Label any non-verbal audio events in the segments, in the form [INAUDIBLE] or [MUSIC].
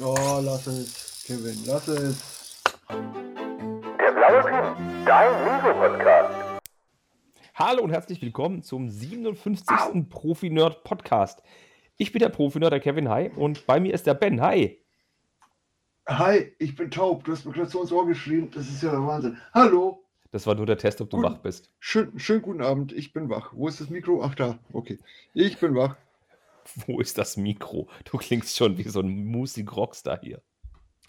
Oh, lass es, Kevin, lass es. Der blaue Pin, dein Lego-Podcast. Hallo und herzlich willkommen zum 57. Profi-Nerd Podcast. Ich bin der Profi-Nerd, der Kevin Hi, und bei mir ist der Ben. Hi. Hi, ich bin taub. Du hast mir gerade so ins Ohr geschrien. Das ist ja der Wahnsinn. Hallo. Das war nur der Test, ob du Gut. wach bist. Schön, schönen guten Abend. Ich bin wach. Wo ist das Mikro? Ach, da. Okay. Ich bin wach. [LAUGHS] Wo ist das Mikro? Du klingst schon wie so ein Musik-Rockstar hier.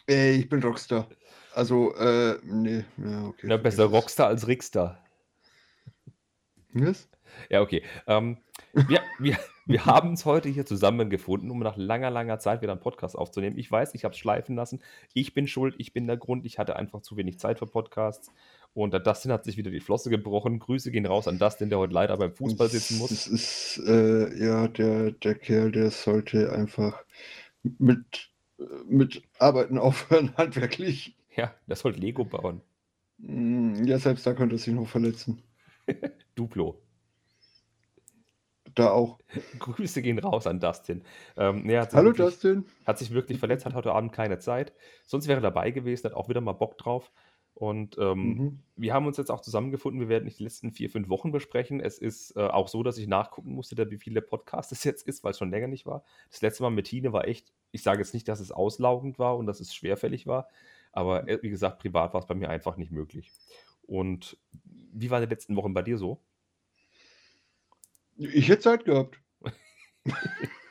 Ey, ich bin Rockstar. Also, äh, nee. Ja, okay. Na, besser es. Rockstar als Rickstar. Was? Ja, okay. Ähm, wir, wir, wir haben uns heute hier zusammengefunden, um nach langer, langer Zeit wieder einen Podcast aufzunehmen. Ich weiß, ich habe es schleifen lassen. Ich bin schuld, ich bin der Grund. Ich hatte einfach zu wenig Zeit für Podcasts. Und der Dustin hat sich wieder die Flosse gebrochen. Grüße gehen raus an Dustin, der heute leider beim Fußball sitzen muss. Das ist, äh, ja, der, der Kerl, der sollte einfach mit, mit Arbeiten [LAUGHS] aufhören, handwerklich. Ja, der sollte Lego bauen. Mm, Ja, selbst da könnte er sich noch verletzen. [LAUGHS] Duplo. Da auch. [LAUGHS] Grüße gehen raus an Dustin. Ähm, sich Hallo, wirklich, Justin. hat sich wirklich verletzt, hat heute Abend keine Zeit. Sonst wäre er dabei gewesen, hat auch wieder mal Bock drauf. Und ähm, Mhm. wir haben uns jetzt auch zusammengefunden. Wir werden nicht die letzten vier, fünf Wochen besprechen. Es ist äh, auch so, dass ich nachgucken musste, wie viele Podcasts [LAUGHS] es jetzt ist, weil es schon länger nicht war. Das letzte Mal mit Tine war echt, ich sage jetzt nicht, dass es auslaugend war und dass es schwerfällig war, aber äh, wie gesagt, privat war es bei mir einfach nicht möglich. Und wie waren die letzten Wochen bei dir so? Ich hätte Zeit gehabt. [LAUGHS]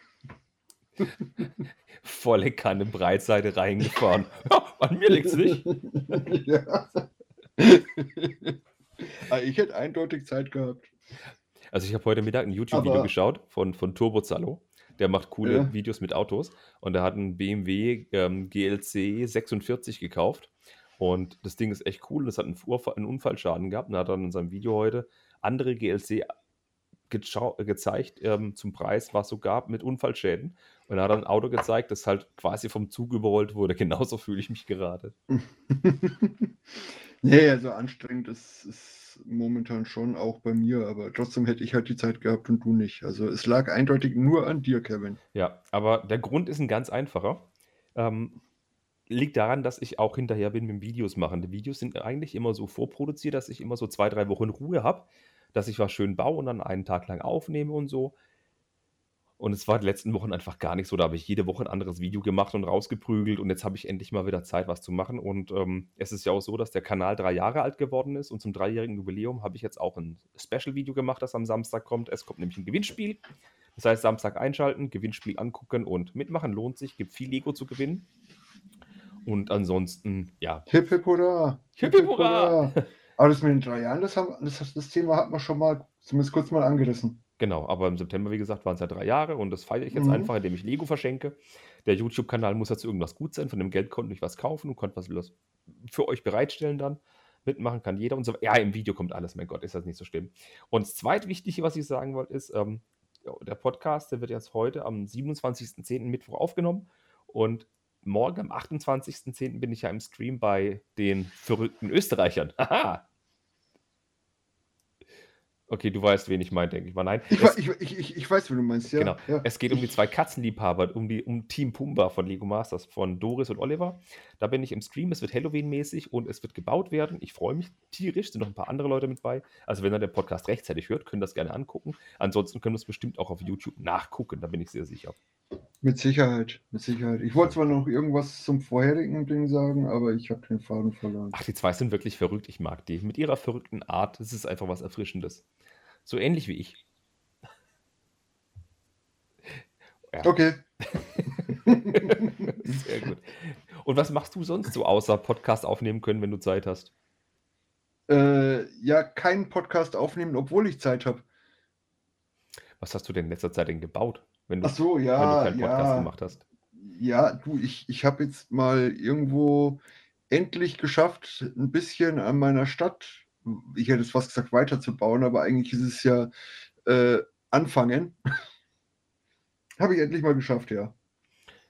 Volle Kanne Breitseite reingefahren. [LAUGHS] An mir liegt's nicht. [LAUGHS] ja. Aber ich hätte eindeutig Zeit gehabt. Also ich habe heute Mittag ein YouTube-Video geschaut von, von Turbo Zallo. Der macht coole Ja. Videos mit Autos. Und er hat einen BMW ähm, GLC 46 gekauft. Und das Ding ist echt cool. Das hat einen, Vorfall, einen Unfallschaden gehabt. Und er hat dann in seinem Video heute andere GLC gezeigt ähm, zum Preis, was so gab mit Unfallschäden. Und er hat ein Auto gezeigt, das halt quasi vom Zug überrollt wurde. [LAUGHS] Genauso fühle ich mich gerade. [LAUGHS] nee, also anstrengend ist es momentan schon auch bei mir, aber trotzdem hätte ich halt die Zeit gehabt und du nicht. Also es lag eindeutig nur an dir, Kevin. Ja, aber der Grund ist ein ganz einfacher. Ähm, liegt daran, dass ich auch hinterher bin mit dem Videos machen. Die Videos sind eigentlich immer so vorproduziert, dass ich immer so zwei, drei Wochen Ruhe habe, dass ich was schön baue und dann einen Tag lang aufnehme und so. Und es war die letzten Wochen einfach gar nicht so. Da habe ich jede Woche ein anderes Video gemacht und rausgeprügelt und jetzt habe ich endlich mal wieder Zeit, was zu machen. Und ähm, es ist ja auch so, dass der Kanal drei Jahre alt geworden ist und zum dreijährigen Jubiläum habe ich jetzt auch ein Special-Video gemacht, das am Samstag kommt. Es kommt nämlich ein Gewinnspiel. Das heißt, Samstag einschalten, Gewinnspiel angucken und mitmachen lohnt sich. Gibt viel Lego zu gewinnen. Und ansonsten, ja, Hip hip hurra! Hip, hip, hurra! Aber das mit den drei Jahren, das, haben, das, das Thema hat man schon mal zumindest kurz mal angerissen. Genau. Aber im September, wie gesagt, waren es ja drei Jahre und das feiere ich jetzt Mhm. einfach, indem ich Lego verschenke. Der YouTube-Kanal muss dazu irgendwas gut sein. Von dem Geld konnte ich was kaufen und konnte was für euch bereitstellen dann. Mitmachen kann jeder und so. Ja, im Video kommt alles, mein Gott, ist das nicht so schlimm. Und das zweitwichtige, was ich sagen wollte, ist, ähm, der Podcast, der wird jetzt heute am 27.10. Mittwoch aufgenommen und morgen am 28.10. bin ich ja im Stream bei den verrückten Österreichern. Haha! Okay, du weißt, wen ich meine, denke ich mal. Nein, Ich, es- ich, ich, ich, weiß, wie du meinst, ja. Genau. ja. Es geht um die zwei Katzenliebhaber, um, die, um Team Pumba von Lego Masters, von Doris und Oliver. Da bin ich im Stream, es wird Halloween-mäßig und es wird gebaut werden. Ich freue mich tierisch, sind noch ein paar andere Leute mit bei. Also wenn ihr den Podcast rechtzeitig hört, könnt ihr das gerne angucken. Ansonsten können wir es bestimmt auch auf YouTube nachgucken, da bin ich sehr sicher. Mit Sicherheit, mit Sicherheit. Ich wollte zwar noch irgendwas zum vorherigen Ding sagen, aber ich habe den Faden verloren. Ach, die zwei sind wirklich verrückt, ich mag die. Mit ihrer verrückten Art, das ist einfach was Erfrischendes. So ähnlich wie ich. Ja. Okay. [LAUGHS] Sehr gut. Und was machst du sonst so außer Podcast aufnehmen können, wenn du Zeit hast? Äh, ja, keinen Podcast aufnehmen, obwohl ich Zeit habe. Was hast du denn in letzter Zeit denn gebaut, wenn du, Ach so, wenn du ja, keinen Podcast ja. gemacht hast? Ja, du, ich, ich habe jetzt mal irgendwo endlich geschafft, ein bisschen an meiner Stadt, ich hätte es fast gesagt, weiterzubauen, aber eigentlich ist es ja äh, anfangen. [LAUGHS] habe ich endlich mal geschafft, ja.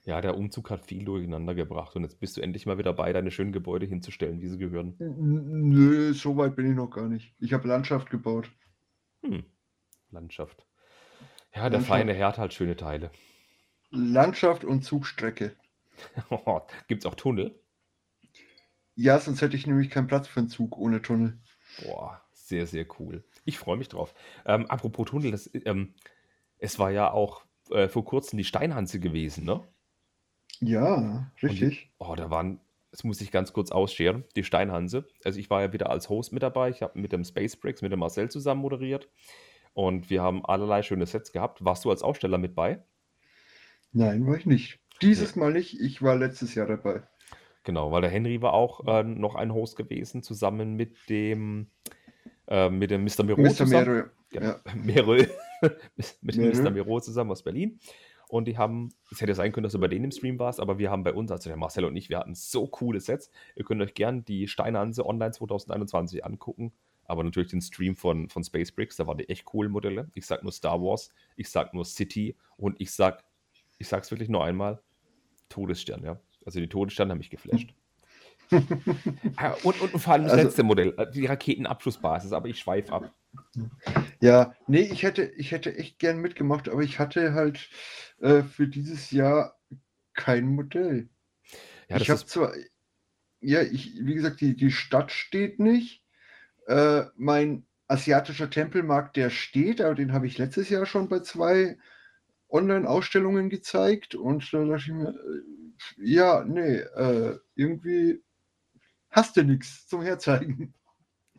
Ja, der Umzug hat viel durcheinander gebracht und jetzt bist du endlich mal wieder bei, deine schönen Gebäude hinzustellen, wie sie gehören. N- Nö, so weit bin ich noch gar nicht. Ich habe Landschaft gebaut. Hm. Landschaft. Ja, der Landschaft. feine Herr hat halt schöne Teile. Landschaft und Zugstrecke. [LAUGHS] Gibt es auch Tunnel? Ja, sonst hätte ich nämlich keinen Platz für einen Zug ohne Tunnel. Boah, sehr, sehr cool. Ich freue mich drauf. Ähm, apropos Tunnel, das, ähm, es war ja auch äh, vor kurzem die Steinhanze gewesen, ne? Ja, Und die, richtig. oh, da waren, das muss ich ganz kurz ausscheren, die Steinhanse. Also ich war ja wieder als Host mit dabei. Ich habe mit dem Space Breaks, mit dem Marcel zusammen moderiert. Und wir haben allerlei schöne Sets gehabt. Warst du als Aussteller mit bei? Nein, war ich nicht. Dieses Mal nicht. Ich war letztes Jahr dabei. Genau, weil der Henry war auch äh, noch ein Host gewesen, zusammen mit dem, äh, mit dem Mr. Miro Mr. zusammen. Genau, ja. [LAUGHS] Merö, mit dem Mr. Mero. Miro zusammen aus Berlin. Und die haben, es hätte sein können, dass du bei denen im Stream warst, aber wir haben bei uns, also der Marcel und ich, wir hatten so coole Sets. Ihr könnt euch gern die Steinhanse Online 2021 angucken. Aber natürlich den Stream von, von Space Bricks, da waren die echt coolen Modelle. Ich sag nur Star Wars, ich sag nur City und ich sag, ich sag's wirklich nur einmal, Todesstern, ja. Also die Todessterne haben mich geflasht. [LAUGHS] Ah, und, und, und vor allem das Also, letzte Modell, äh, die Raketenabschussbasis, aber ich schweife ab. ja, nee, ich hätte, ich hätte echt gern mitgemacht, aber ich hatte halt äh, für dieses Jahr kein Modell. Ja, Ich habe zwar, ja, ich, wie gesagt, die, die Stadt steht nicht. Äh, mein asiatischer Tempelmarkt, der steht, aber den habe ich letztes Jahr schon bei zwei Online-Ausstellungen gezeigt und da dachte ich mir, äh, ja, nee, äh, irgendwie hast du nichts zum Herzeigen.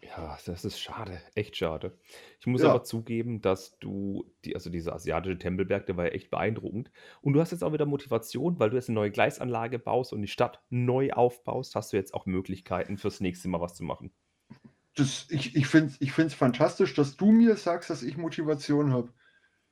Ja, das ist schade, echt schade. Ich muss Ja, aber zugeben, dass du, die, also dieser asiatische Tempelberg, der war ja echt beeindruckend. Und du hast jetzt auch wieder Motivation, weil du jetzt eine neue Gleisanlage baust und die Stadt neu aufbaust, hast du jetzt auch Möglichkeiten fürs nächste Mal was zu machen. das, ich, ich finde es ich find's fantastisch, dass du mir sagst, dass ich Motivation habe.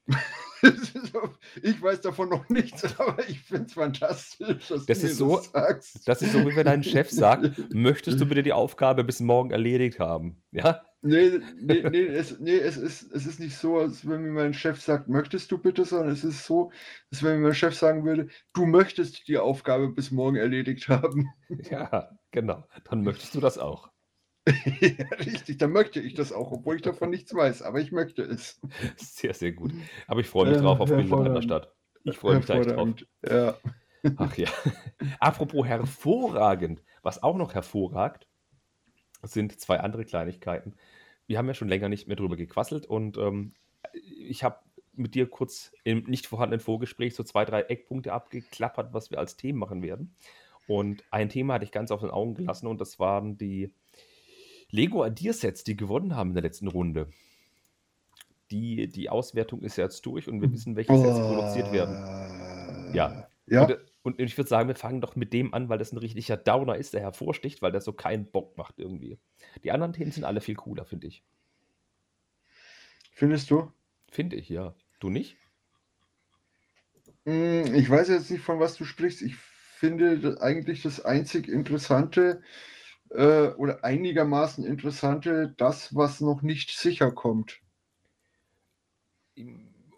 [LAUGHS] ich weiß davon noch nichts, [LAUGHS] aber ich finde es fantastisch, dass du Das mir ist so, das sagst. das ist so, wie wenn dein Chef sagt, [LAUGHS] möchtest du bitte die Aufgabe bis morgen erledigt haben? Ja? Nee, nee, nee, es, nee es, ist, es ist nicht so, als wenn mir mein Chef sagt, möchtest du bitte, sondern es ist so, als wenn mir mein Chef sagen würde, du möchtest die Aufgabe bis morgen erledigt haben. Ja, genau. Dann möchtest du das auch. [LAUGHS] ja, richtig, dann möchte ich das auch, obwohl ich davon nichts weiß, aber ich möchte es. Sehr, sehr gut. Aber ich freue mich drauf Äh, auf Bilder deiner hervorragend. Stadt. Ich freue mich echt drauf. Ja. Ach ja. [LAUGHS] Apropos hervorragend, was auch noch hervorragt, sind zwei andere Kleinigkeiten. Wir haben ja schon länger nicht mehr drüber gequasselt und ähm, ich habe mit dir kurz im nicht vorhandenen Vorgespräch so zwei, drei Eckpunkte abgeklappert, was wir als Themen machen werden. Und ein Thema hatte ich ganz auf den Augen gelassen und das waren die Lego Adiersets, die gewonnen haben in der letzten Runde. Die, die Auswertung ist ja jetzt durch und wir wissen, welche Sets produziert werden. Ja. Äh, ja, Und, und ich würde sagen, wir fangen doch mit dem an, weil das ein richtiger Downer ist, der hervorsticht, weil der so keinen Bock macht irgendwie. Die anderen Themen sind alle viel cooler, finde ich. findest du? Finde ich, ja. Du nicht? Hm, Ich weiß jetzt nicht, von was du sprichst. Ich finde eigentlich das einzig Interessante äh, oder einigermaßen Interessante, das, was noch nicht sicher kommt.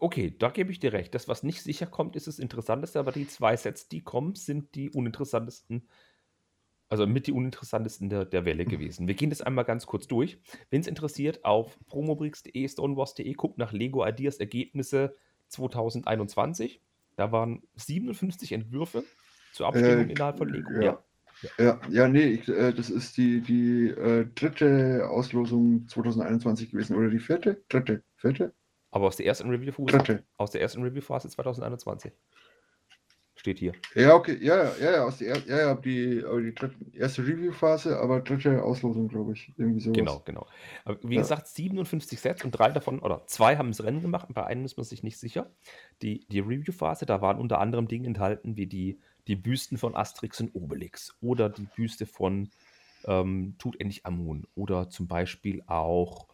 Okay, da gebe ich dir recht. Das, was nicht sicher kommt, ist das Interessanteste, aber die zwei Sets, die kommen, sind die uninteressantesten, also mit die uninteressantesten der, der Welle gewesen. Wir gehen das einmal ganz kurz durch. Wenn es interessiert, auf promobricks.de, stonewars.de, guckt nach Lego Ideas Ergebnisse 2021. Da waren 57 Entwürfe zur Abstimmung Äh, innerhalb von Lego. ja. Ja. Ja, ja, nee, ich, äh, das ist die, die äh, dritte Auslosung 2021 gewesen. Oder die vierte? Dritte. Vierte? Aber aus der ersten Review-Phase Dritte. aus der ersten Review-Phase 2021. Steht hier. Ja, okay, ja, ja, ja, ja, aus der, er- ja, ja, die, aber die dritte, erste Review-Phase, aber dritte Auslosung, glaube ich. Irgendwie sowas. Genau, genau. Aber wie Ja. gesagt, 57 Sets und drei davon, oder zwei haben das Rennen gemacht, bei einem ist man sich nicht sicher. Die, die Review-Phase, da waren unter anderem Dinge enthalten, wie die, die Büsten von Asterix und Obelix oder die Büste von ähm, Tutanchamun oder zum Beispiel auch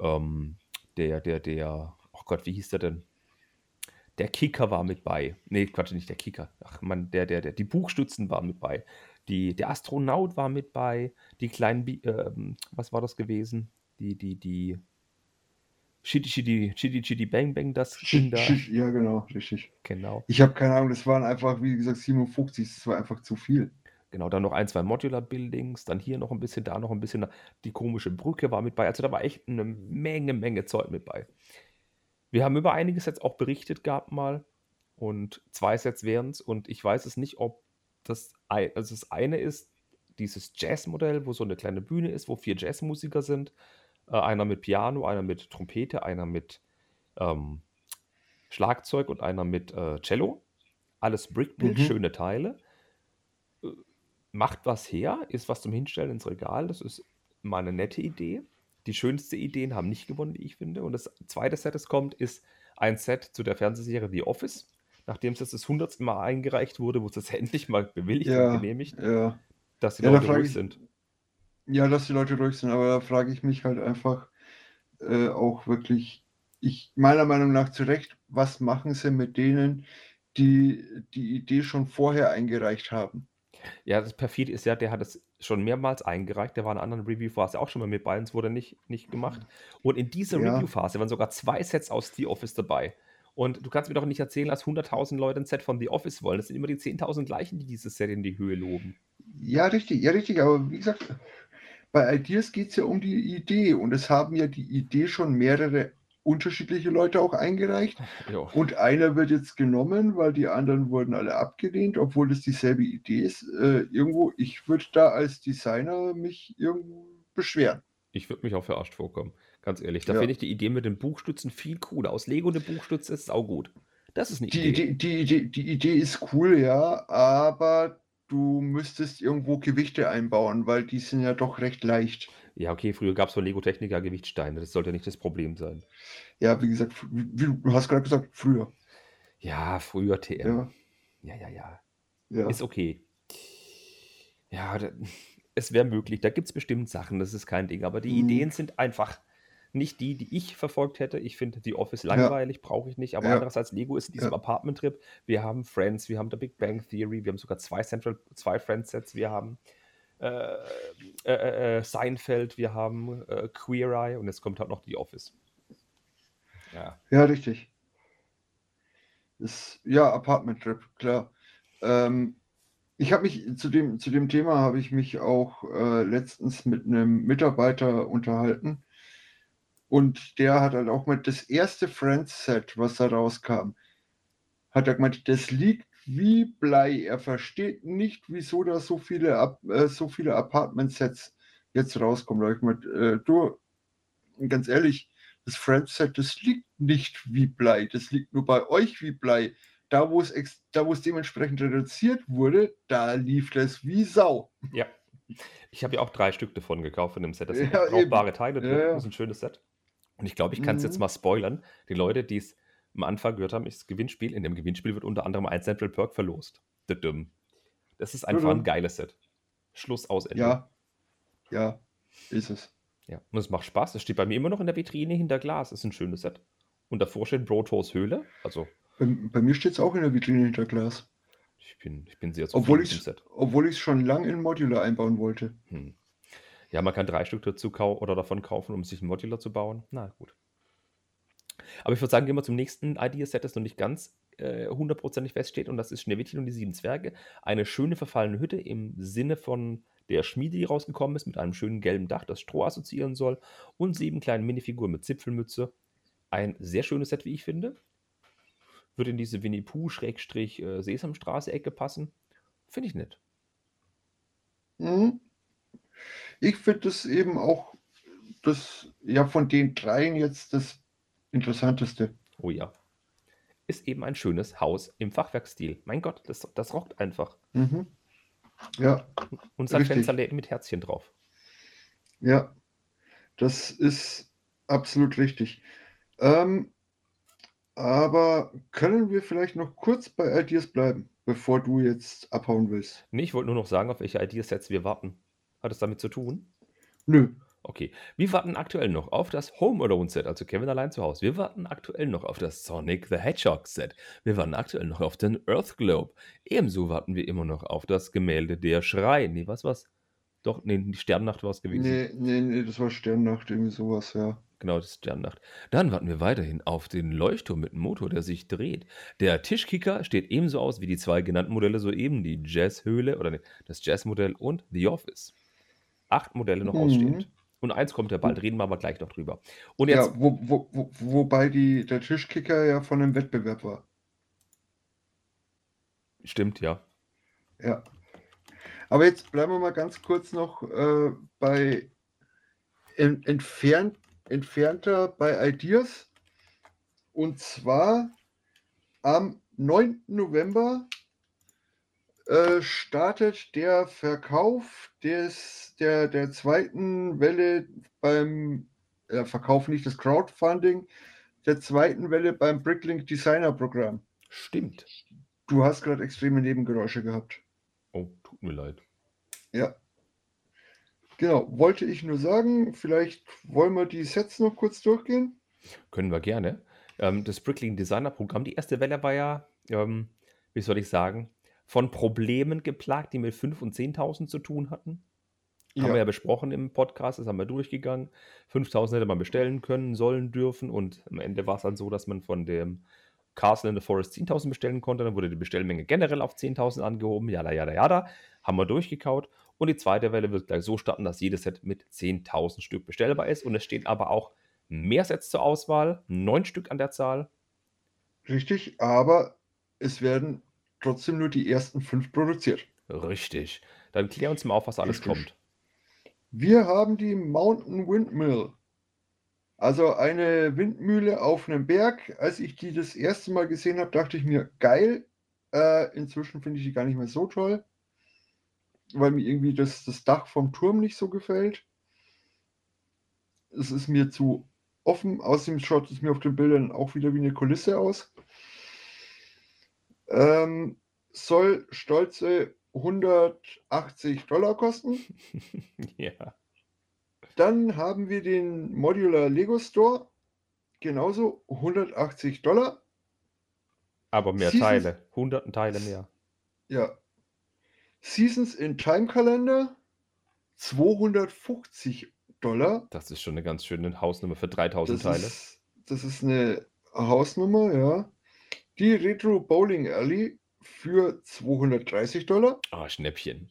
ähm, der, der, der, oh Gott, wie hieß der denn? Der Kicker war mit bei. Nee, Quatsch, nicht der Kicker. Ach man, der, der, der, die Buchstützen waren mit bei. Die, der Astronaut war mit bei. Die kleinen, Bi ähm, was war das gewesen? Die, die, die Chitty Chitty, Chitty Chitty Bang Bang, das Ding da. Ja, genau, richtig. Genau. Ich habe keine Ahnung, das waren einfach, wie gesagt, 57, das war einfach zu viel. Genau, dann noch ein, zwei Modular Buildings, dann hier noch ein bisschen, da noch ein bisschen. Die komische Brücke war mit bei. Also da war echt eine Menge, Menge Zeug mit bei. Wir haben über einige Sets auch berichtet gehabt mal. Und zwei Sets wären es. Und ich weiß es nicht, ob das, ei- also das eine ist dieses Jazzmodell, wo so eine kleine Bühne ist, wo vier Jazzmusiker sind. Äh, einer mit Piano, einer mit Trompete, einer mit ähm, Schlagzeug und einer mit äh, Cello. Alles Brickbuild, Mhm. schöne Teile. Äh, Macht was her, ist was zum Hinstellen ins Regal. Das ist mal eine nette Idee. Die schönste Ideen haben nicht gewonnen, wie ich finde. Und das zweite Set, das kommt, ist ein Set zu der Fernsehserie The Office. Nachdem es jetzt das hundertste Mal eingereicht wurde, wurde es [LAUGHS] endlich mal bewilligt und Ja, genehmigt, ja. dass die Ja, da Leute frage ruhig ich, sind. Ja, dass die Leute ruhig sind, aber da frage ich mich halt einfach äh, auch wirklich, ich meiner Meinung nach zu Recht, was machen sie mit denen, die die Idee schon vorher eingereicht haben? Ja, das perfide ist ja, der hat es schon mehrmals eingereicht. Der war in einer anderen Review-Phase auch schon mal mit bei, und es wurde nicht, nicht gemacht. Und in dieser Ja, Review-Phase waren sogar zwei Sets aus The Office dabei. Und du kannst mir doch nicht erzählen, dass 100.000 Leute ein Set von The Office wollen. Das sind immer die 10.000 gleichen, die dieses Set in die Höhe loben. ja, richtig, ja, richtig, aber wie gesagt, bei Ideas geht es ja um die Idee und es haben ja die Idee schon mehrere unterschiedliche Leute auch eingereicht [LAUGHS] Ja. und einer wird jetzt genommen, weil die anderen wurden alle abgelehnt, obwohl es dieselbe Idee ist. Äh, irgendwo, ich würde da als Designer mich irgendwo beschweren. Ich würde mich auch verarscht vorkommen. Ganz ehrlich. Da finde Ja. ich die Idee mit den Buchstützen viel cooler. Aus Lego eine Buchstütze ist saugut. Das ist eine Die Idee. Idee, die Idee, die Idee ist cool, ja, aber du müsstest irgendwo Gewichte einbauen, weil die sind ja doch recht leicht. Ja, okay, früher gab es von Lego Techniker Gewichtsteine. Das sollte nicht das Problem sein. Ja, wie gesagt, wie du du hast gerade gesagt, früher. Ja, früher TM. Ja, Ja, ja, ja. ja. Ist okay. Ja, da, [LAUGHS] es wäre möglich. Da gibt es bestimmt Sachen, das ist kein Ding. Aber die Mhm. Ideen sind einfach nicht die, die ich verfolgt hätte. Ich finde die Office Ja. langweilig, brauche ich nicht. Aber Ja. andererseits, Lego ist in diesem Ja. Apartment-Trip. Wir haben Friends, wir haben The Big Bang Theory, wir haben sogar zwei Central, zwei Friends-Sets, wir haben äh, äh, äh, Seinfeld, wir haben äh, Queer Eye und jetzt kommt halt noch die Office. Ja. Ja, richtig. Ist, ja, Apartment Trip, klar. Ähm, ich habe mich zu dem, zu dem Thema habe ich mich auch äh, letztens mit einem Mitarbeiter unterhalten. Und der hat halt auch mit das erste Friends-Set, was da rauskam, hat er gemeint, das liegt wie Blei. Er versteht nicht, wieso da so viele, äh, so viele Apartment-Sets jetzt rauskommen. Da hab ich gemeint, äh, du, ganz ehrlich, das Friends-Set, das liegt nicht wie Blei. Das liegt nur bei euch wie Blei. Da, wo es, da, wo es dementsprechend reduziert wurde, da lief das wie Sau. Ja. Ich habe ja auch drei Stück davon gekauft von dem Set. Das sind Ja, brauchbare Teile drin. Ja, ja. Das ist ein schönes Set. Und ich glaube, ich kann es jetzt Mhm. mal spoilern. Die Leute, die es am Anfang gehört haben, ist das Gewinnspiel. In dem Gewinnspiel wird unter anderem ein Central Perk verlost. Das ist einfach ein Düdüm. geiles Set. Schluss aus Ende. Ja, ja, ist es. ja. Und es macht Spaß. Es steht bei mir immer noch in der Vitrine hinter Glas. Ist ein schönes Set. Und davor steht Brotos Höhle. Also, Bei, bei mir steht es auch in der Vitrine hinter Glas. ich bin, ich bin sehr zufrieden Obwohl mit ich dem es Set. obwohl ich's schon lang in Modular einbauen wollte. Hm. Ja, man kann drei Stück dazu kaufen oder davon kaufen, um sich ein Modular zu bauen. Na gut. Aber ich würde sagen, gehen wir zum nächsten Idea-Set, das noch nicht ganz äh, hundertprozentig feststeht. Und das ist Schneewittchen und die sieben Zwerge. Eine schöne verfallene Hütte im Sinne von der Schmiede, die rausgekommen ist, mit einem schönen gelben Dach, das Stroh assoziieren soll. Und sieben kleine Minifiguren mit Zipfelmütze. Ein sehr schönes Set, wie ich finde. Würde in diese Winnie Pooh-Sesamstraße-Ecke passen. Finde ich nett. Mhm. Ich finde das eben auch das, ja, von den dreien jetzt das Interessanteste. Oh ja. Ist eben ein schönes Haus im Fachwerkstil. Mein Gott, das, das rockt einfach. Mhm. Ja, Und sein Richtig. Mit Herzchen drauf. ja, das ist absolut richtig. Ähm, aber können wir vielleicht noch kurz bei Ideas bleiben, bevor du jetzt abhauen willst? Nee, ich wollte nur noch sagen, auf welche Ideasets wir warten. Hat es damit zu tun? Nö. Okay. Wir warten aktuell noch auf das Home Alone Set, also Kevin allein zu Hause. Wir warten aktuell noch auf das Sonic the Hedgehog Set. Wir warten aktuell noch auf den Earth Globe. Ebenso warten wir immer noch auf das Gemälde Der Schrei. Nee, was was? Doch, nee, die Sternnacht war es gewesen. Nee, nee, nee, das war Sternnacht, irgendwie sowas, ja. Genau, das ist Sternnacht. Dann warten wir weiterhin auf den Leuchtturm mit einem Motor, der sich dreht. Der Tischkicker steht ebenso aus wie die zwei genannten Modelle soeben, die Jazzhöhle oder nee, das Jazzmodell und The Office. Acht Modelle noch Mhm. ausstehend. Und eins kommt ja bald, reden wir aber gleich noch drüber. Und jetzt, Ja, wo, wo, wo, wobei die, der Tischkicker ja von einem Wettbewerb war. stimmt, ja. Ja. Aber jetzt bleiben wir mal ganz kurz noch äh, bei en, entfernt, entfernter bei Ideas. Und zwar am 9. November äh, startet der Verkauf des, der, der zweiten Welle beim äh, Verkauf nicht das Crowdfunding der zweiten Welle beim Bricklink Designer Programm. Stimmt. Du hast gerade extreme Nebengeräusche gehabt. Oh, tut mir leid. Ja. Genau, wollte ich nur sagen, vielleicht wollen wir die Sets noch kurz durchgehen. Können wir gerne. Ähm, das Bricklink Designer Programm, die erste Welle war ja, ähm, wie soll ich sagen, von Problemen geplagt, die mit 5.000 und 10.000 zu tun hatten. Haben wir ja besprochen im Podcast, das haben wir durchgegangen. 5.000 hätte man bestellen können, sollen, dürfen und am Ende war es dann so, dass man von dem Castle in the Forest 10.000 bestellen konnte. Dann wurde die Bestellmenge generell auf 10.000 angehoben. Jada, jada, jada. Haben wir durchgekaut. Und die zweite Welle wird gleich so starten, dass jedes Set mit 10.000 Stück bestellbar ist. Und es stehen aber auch mehr Sets zur Auswahl, neun Stück an der Zahl. Richtig, aber es werden trotzdem nur die ersten fünf produziert. Richtig. Dann klär uns mal auf, was alles Richtig. kommt. Wir haben die Mountain Windmill. Also eine Windmühle auf einem Berg. Als ich die das erste Mal gesehen habe, dachte ich mir, geil. Äh, inzwischen finde ich die gar nicht mehr so toll, weil mir irgendwie das, das Dach vom Turm nicht so gefällt. Es ist mir zu offen. Außerdem schaut es mir auf den Bildern auch wieder wie eine Kulisse aus. Ähm, soll stolze 180 Dollar kosten. [LAUGHS] ja. Dann haben wir den Modular Lego Store. Genauso 180 Dollar. Aber mehr Seasons- Teile. Hunderten Teile mehr. Ja. Seasons in Time Kalender 250 Dollar. Das ist schon eine ganz schöne Hausnummer für 3000 Das Teile. ist, das ist eine Hausnummer, ja. Die Retro Bowling Alley für 230 Dollar. Ah, Schnäppchen.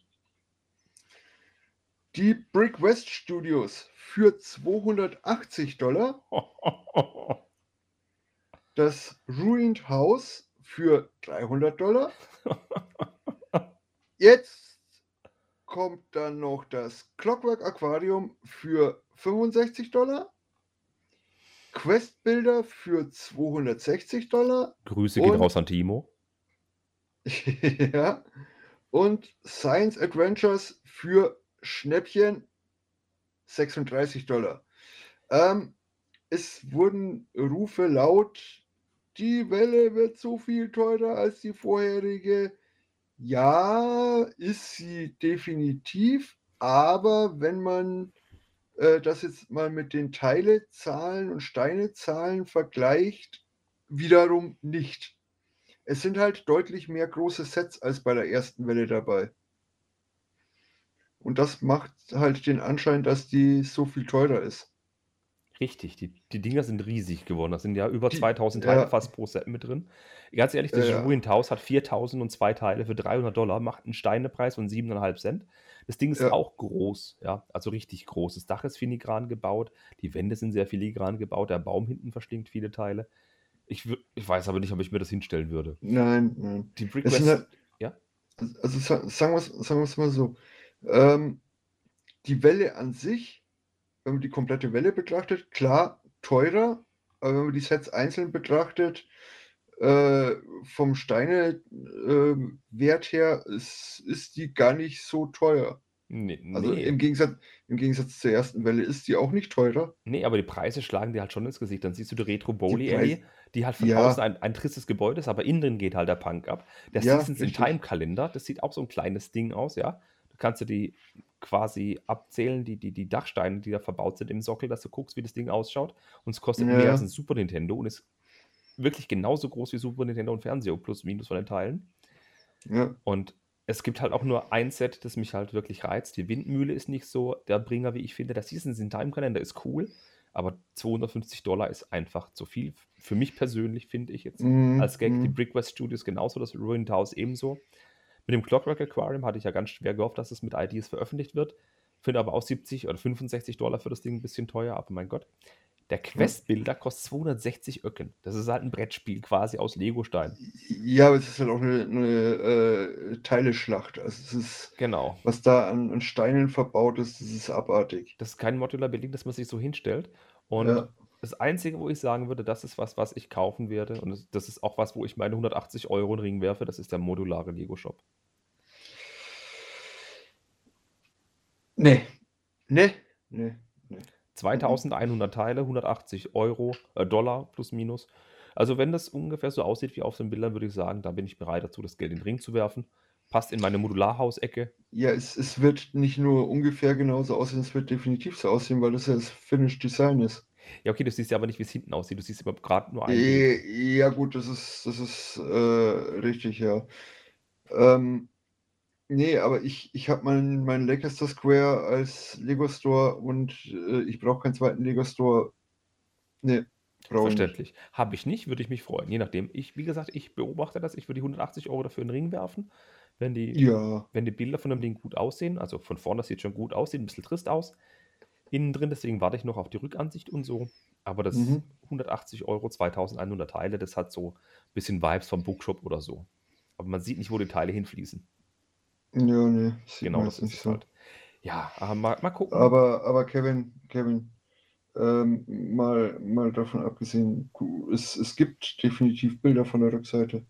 Die Brick West Studios für 280 Dollar. [LAUGHS] Das Ruined House für 300 Dollar. [LAUGHS] Jetzt kommt dann noch das Clockwork Aquarium für 65 Dollar. Questbilder für 260 Dollar. Grüße gehen Und- raus an Timo. [LAUGHS] ja. Und Science Adventures für Schnäppchen 36 Dollar. Ähm, es wurden Rufe laut, die Welle wird so viel teurer als die vorherige. Ja, ist sie definitiv, aber wenn man äh, das jetzt mal mit den Teilezahlen und Steinezahlen vergleicht, wiederum nicht. Es sind halt deutlich mehr große Sets als bei der ersten Welle dabei. Und das macht halt den Anschein, dass die so viel teurer ist. Richtig, die, die Dinger sind riesig geworden. Da sind ja über Die- 2000 Teile ja. fast pro Set mit drin. Ganz ehrlich, das Ja, ja. Ruined House hat 4002 Teile für 300 Dollar, macht einen Steinepreis von 7,5 Cent. Das Ding ist Ja. auch groß, ja, also richtig groß. Das Dach ist filigran gebaut, die Wände sind sehr filigran gebaut, der Baum hinten verschlingt viele Teile. Ich, ich weiß aber nicht, ob ich mir das hinstellen würde. Nein, nein. Die Brick Es sind West, halt, ja? also sa- sagen wir es sagen wir's mal so. Ähm, die Welle an sich, wenn man die komplette Welle betrachtet, klar teurer, aber wenn man die Sets einzeln betrachtet, äh, vom Steine-Wert her, ist, ist die gar nicht so teuer. Nee, Also nee. im Gegensatz, im Gegensatz zur ersten Welle ist die auch nicht teurer. Nee, aber die Preise schlagen dir halt schon ins Gesicht. Dann siehst du die Retro Bowley Alley, die halt von Ja. außen ein, ein tristes Gebäude ist, aber innen drin geht halt der Punk ab. Der Ja, Seasons in. Time Kalender, das sieht auch so ein kleines Ding aus, ja. Du kannst dir die quasi abzählen, die, die, die Dachsteine, die da verbaut sind im Sockel, dass du guckst, wie das Ding ausschaut. Und es kostet Ja. mehr als ein Super Nintendo und ist wirklich genauso groß wie Super Nintendo und Fernseher, plus minus von den Teilen. Ja, Und es gibt halt auch nur ein Set, das mich halt wirklich reizt. Die Windmühle ist nicht so der Bringer, wie ich finde. Der Seasons in Time Kalender ist cool, aber 250 Dollar ist einfach zu viel. Für mich persönlich finde ich jetzt Mhm, als Gag die mhm. Brick West Studios genauso, das Ruined House ebenso. Mit dem Clockwork Aquarium hatte ich ja ganz schwer gehofft, dass es mit IDs veröffentlicht wird. Finde aber auch 70 oder 65 Dollar für das Ding ein bisschen teuer, aber mein Gott. Der Quest-Bilder kostet 260 Öcken. Das ist halt ein Brettspiel quasi aus Legostein. Ja, aber es ist halt auch eine, eine äh, Teileschlacht. Also es ist, Genau. was da an, an Steinen verbaut ist, das ist abartig. Das ist kein Modular-Building, das man sich so hinstellt. Und Ja. das Einzige, wo ich sagen würde, das ist was, was ich kaufen werde. Und das, das ist auch was, wo ich meine 180 Euro in den Ring werfe. Das ist der modulare Lego-Shop. Nee. Nee. Nee. 2100 Teile, 180 Euro, äh, Dollar plus minus. Also wenn das ungefähr so aussieht wie auf den Bildern, würde ich sagen, da bin ich bereit dazu, das Geld in den Ring zu werfen. Passt in meine Modularhausecke. Ja, es, es wird nicht nur ungefähr genauso aussehen, es wird definitiv so aussehen, weil das ja das Finished Design ist. Ja, okay, du siehst ja aber nicht, wie es hinten aussieht. Du siehst immer gerade nur ein. Eh, Ja, gut, das ist, das ist äh, richtig, ja. Ähm, nee, aber ich, ich habe meinen mein Lancaster Square als Lego Store und äh, ich brauche keinen zweiten Lego Store. Nee. Verständlich. Habe ich nicht, würde ich mich freuen. Je nachdem. Ich, wie gesagt, ich beobachte das. Ich würde die 180 Euro dafür in den Ring werfen. Wenn die, Ja, wenn die Bilder von dem Ding gut aussehen, also von vorne das sieht schon gut aus, sieht ein bisschen trist aus. Innen drin, deswegen warte ich noch auf die Rückansicht und so. Aber das Mhm. 180 Euro, 2100 Teile, das hat so ein bisschen Vibes vom Bookshop oder so. Aber man sieht nicht, wo die Teile hinfließen. Ja, nee, sieht Genau, das ist nicht so. halt. Ja, aber mal, mal gucken. Aber, aber Kevin, Kevin, ähm, mal, mal davon abgesehen, es, es gibt definitiv Bilder von der Rückseite.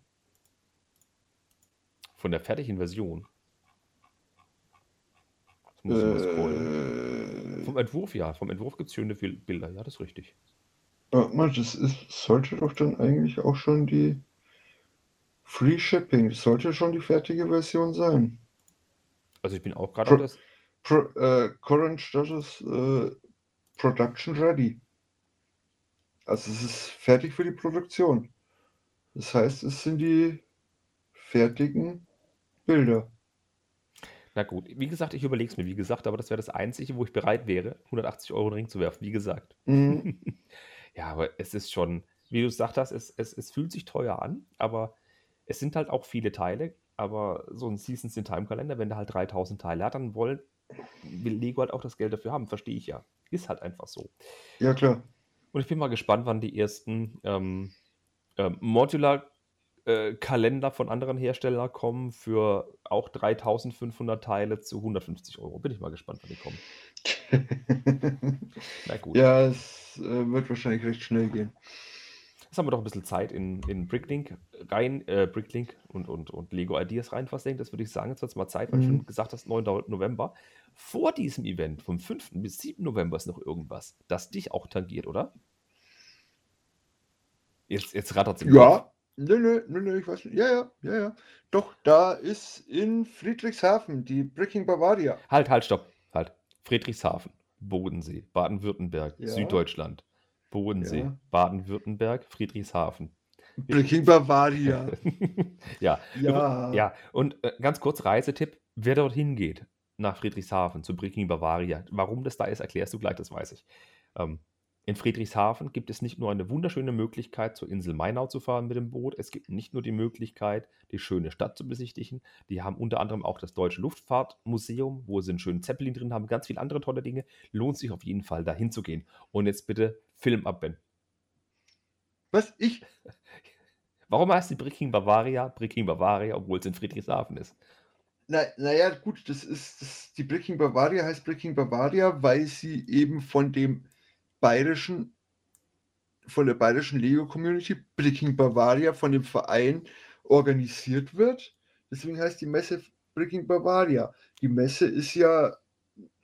Von der fertigen Version. Muss. Äh, Vom Entwurf, ja. Vom Entwurf gibt es schöne Bil- Bilder. Ja, das ist richtig. Mann, das ist, sollte doch dann eigentlich auch schon die Free Shipping, sollte schon die fertige Version sein. Also ich bin auch gerade auf das. Pro, äh, current Status äh, Production Ready. Also es ist fertig für die Produktion. Das heißt, es sind die fertigen Bilder. Na gut, wie gesagt, ich überlege es mir, wie gesagt, aber das wäre das Einzige, wo ich bereit wäre, 180 Euro in den Ring zu werfen, wie gesagt. Mhm. [LAUGHS] Ja, aber es ist schon, wie du gesagt hast, es, es, es fühlt sich teuer an, aber es sind halt auch viele Teile. Aber so ein Seasons in Time Kalender, wenn der halt 3000 Teile hat, dann wollen, will Lego halt auch das Geld dafür haben, verstehe ich ja. Ist halt einfach so. Ja, klar. Und ich bin mal gespannt, wann die ersten ähm, ähm, Modular-Kalender von anderen Herstellern kommen für auch 3500 Teile zu 150 Euro. Bin ich mal gespannt, wann die kommen. [LAUGHS] Na gut. ja, es äh, wird wahrscheinlich recht schnell gehen. Jetzt haben wir doch ein bisschen Zeit in, in Bricklink rein, äh, Bricklink und, und, und Lego Ideas rein versenkt. Das würde ich sagen, jetzt wird es mal Zeit, weil du Mhm. schon gesagt hast, 9. November. Vor diesem Event, vom 5. bis 7. November ist noch irgendwas, das dich auch tangiert, oder? Jetzt, jetzt rattert es Ja, nö, nö, nö, nö, ich weiß nicht. Ja, ja, ja, ja. Doch, da ist in Friedrichshafen die Breaking Bavaria. Halt, halt, stopp. Halt. Friedrichshafen, Bodensee, Baden-Württemberg, Ja. Süddeutschland, Bodensee, Ja. Baden-Württemberg, Friedrichshafen. Breaking Bavaria. [LAUGHS] ja, Ja. ja. Und äh, ganz kurz Reisetipp: Wer dorthin geht, nach Friedrichshafen, zu Breaking Bavaria, warum das da ist, erklärst du gleich, das weiß ich. Ähm, in Friedrichshafen gibt es nicht nur eine wunderschöne Möglichkeit, zur Insel Mainau zu fahren mit dem Boot, es gibt nicht nur die Möglichkeit, die schöne Stadt zu besichtigen, die haben unter anderem auch das Deutsche Luftfahrtmuseum, wo sie einen schönen Zeppelin drin haben, ganz viele andere tolle Dinge. Lohnt sich auf jeden Fall, da hinzugehen. Und jetzt bitte Film ab, Ben. Was? Ich? [LAUGHS] Warum heißt die Breaking Bavaria Breaking Bavaria, obwohl es in Friedrichshafen ist? Na, naja, gut, das ist, das, die Breaking Bavaria heißt Breaking Bavaria, weil sie eben von dem bayerischen, von der bayerischen Lego-Community, Breaking Bavaria, von dem Verein organisiert wird. Deswegen heißt die Messe Breaking Bavaria. Die Messe ist ja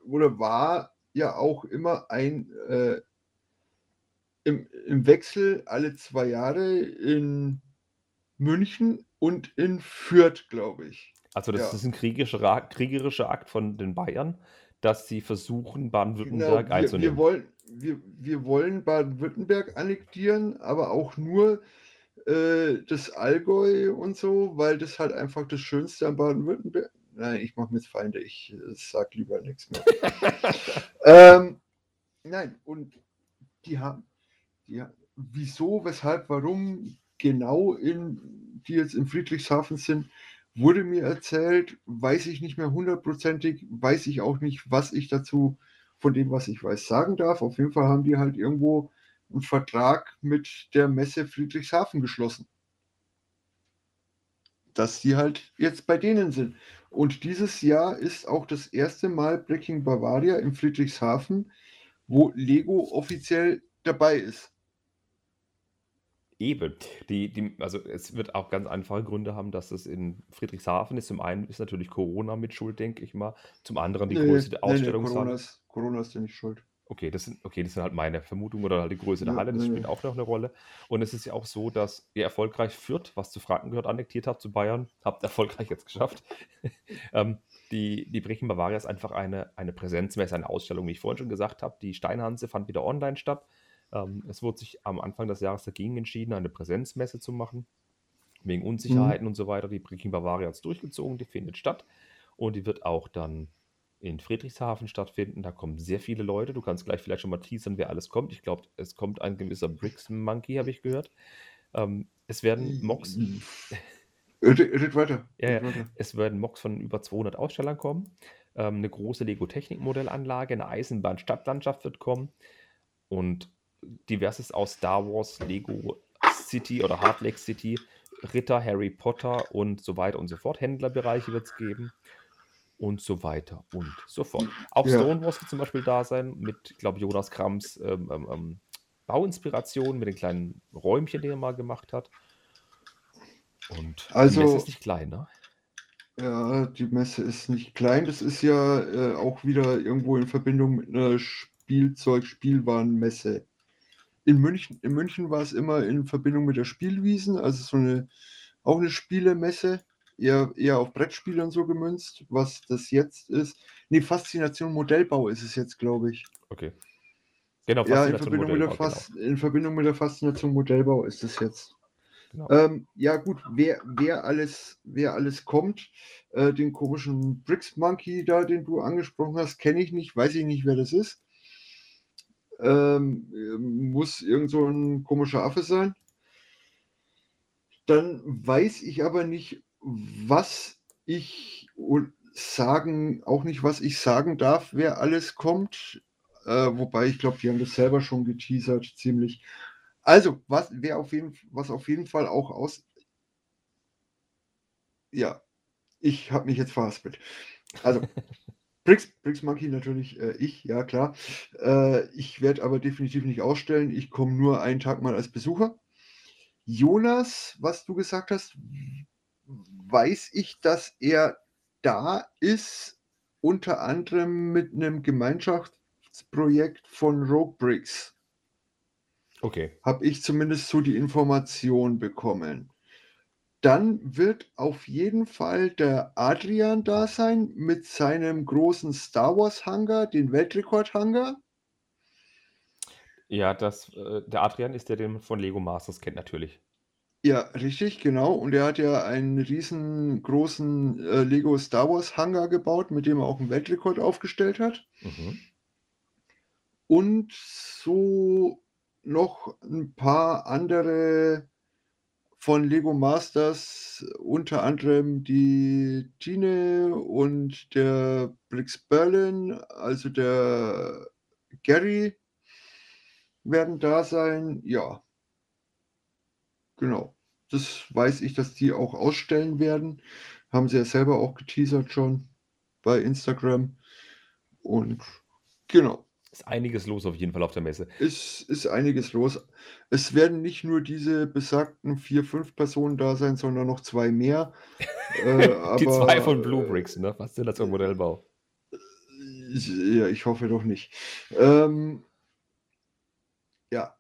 oder war ja auch immer ein äh, im, im Wechsel alle zwei Jahre in München und in Fürth, glaube ich. Also das Ja. ist ein kriegerischer, kriegerischer Akt von den Bayern, dass sie versuchen, Genau, Baden-Württemberg wir, wir, einzunehmen. wollen, wir, wir wollen Baden-Württemberg annektieren, aber auch nur äh, das Allgäu und so, weil das halt einfach das Schönste an Baden-Württemberg. Nein, ich mache mir jetzt Feinde, ich äh, sag lieber nichts mehr. [LAUGHS] ähm, nein, und die haben, die, ha- wieso, weshalb, warum genau in, die jetzt in Friedrichshafen sind, wurde mir erzählt, weiß ich nicht mehr hundertprozentig, weiß ich auch nicht, was ich dazu von dem, was ich weiß, sagen darf. Auf jeden Fall haben die halt irgendwo einen Vertrag mit der Messe Friedrichshafen geschlossen. Dass die halt jetzt bei denen sind. Und dieses Jahr ist auch das erste Mal Breaking Bavaria in Friedrichshafen, wo Lego offiziell dabei ist. Eben. Die, die, also es wird auch ganz einfache Gründe haben, dass es in Friedrichshafen ist. Zum einen ist natürlich Corona mit schuld, denke ich mal. Zum anderen die Nee, Größe der nee, nee. Corona ist, Corona ist ja nicht schuld. Okay, das sind, okay, das sind halt meine Vermutungen oder halt die Größe der Ja, Halle, das spielt auch noch eine Rolle. Und es ist ja auch so, dass ihr erfolgreich Fürth, was zu Franken gehört, annektiert habt zu Bayern, habt [LAUGHS] erfolgreich jetzt geschafft. [LAUGHS] ähm, die, die Brechen Bavaria ist einfach eine, eine Präsenzmesse, eine Ausstellung, wie ich vorhin schon gesagt habe. Die Steinhanse fand wieder online statt. Ähm, es wurde sich am Anfang des Jahres dagegen entschieden, eine Präsenzmesse zu machen. Wegen Mhm. Unsicherheiten und so weiter. Die Breaking Bavaria hat es durchgezogen, die findet statt. Und die wird auch dann in Friedrichshafen stattfinden. Da kommen sehr viele Leute. Du kannst gleich vielleicht schon mal teasern, wer alles kommt. Ich glaube, es kommt ein gewisser Bricks Monkey, habe ich gehört. Ähm, es werden Mocks, [LAUGHS] Red, red weiter. ja, ja, es werden Mocks von über 200 Ausstellern kommen. Ähm, eine große Lego-Technik-Modellanlage, eine Eisenbahn-Stadtlandschaft wird kommen und diverses aus Star Wars, Lego City oder Hard Lake City, Ritter, Harry Potter und so weiter und so fort. Händlerbereiche wird es geben und so weiter und so fort. Auch Ja. Stone Wars wird zum Beispiel da sein mit, ich glaube, Jonas Krams ähm, ähm, ähm, Bauinspiration mit den kleinen Räumchen, die er mal gemacht hat. Und die Also- Messe ist nicht klein, ne? Ja, die Messe ist nicht klein. Das ist ja äh, auch wieder irgendwo in Verbindung mit einer Spielzeug-Spielwarenmesse. In München, in München war es immer in Verbindung mit der Spielwiesen, also so eine, auch eine Spielemesse, eher, eher auf Brettspiele und so gemünzt. Was das jetzt ist, nee, Faszination Modellbau ist es jetzt, glaube ich. Okay. Genau, Ja, in Verbindung, mit der Modellbau, Fas in Verbindung mit der Faszination Modellbau ist es jetzt. Genau. Ähm, ja, gut, wer, wer, alles, wer alles kommt, äh, den komischen Bricks Monkey da, den du angesprochen hast, kenne ich nicht, weiß ich nicht, wer das ist. Ähm, äh, muss irgend so ein komischer Affe sein. Dann weiß ich aber nicht, was ich sagen, auch nicht, was ich sagen darf, wer alles kommt. Äh, wobei ich glaube, die haben das selber schon geteasert, ziemlich. Also, was, wer auf jeden, was auf jeden Fall auch aus. Ja, ich habe mich jetzt verhaspelt. Also, [LAUGHS] Bricks, Bricks Monkey natürlich, äh, ich, ja klar. Äh, ich werde aber definitiv nicht ausstellen. Ich komme nur einen Tag mal als Besucher. Jonas, was du gesagt hast, weiß ich, dass er da ist, unter anderem mit einem Gemeinschaftsprojekt von Rogue Bricks Okay. habe ich zumindest so die Information bekommen. Dann wird auf jeden Fall der Adrian da sein mit seinem großen Star Wars Hangar, den Weltrekord Hangar. Ja, das, äh, der Adrian ist der, den man von Lego Masters kennt, natürlich. Ja, richtig, genau. Und er hat ja einen riesengroßen äh, Lego Star Wars Hangar gebaut, mit dem er auch einen Weltrekord aufgestellt hat. Mhm. Und so noch ein paar andere von Lego Masters, unter anderem die Tine und der Brix Berlin, also der Gary, werden da sein. Ja, genau. Das weiß ich, dass die auch ausstellen werden. Haben sie ja selber auch geteasert schon bei Instagram. Und genau. Ist einiges los auf jeden Fall auf der Messe. Es ist einiges los. Es werden nicht nur diese besagten vier, fünf Personen da sein, sondern noch zwei mehr. [LAUGHS] Äh, Die aber, zwei von Blue Bricks, ne? Was denn das für ein Modellbau? Ich, ja, ich hoffe doch nicht. Ähm, ja,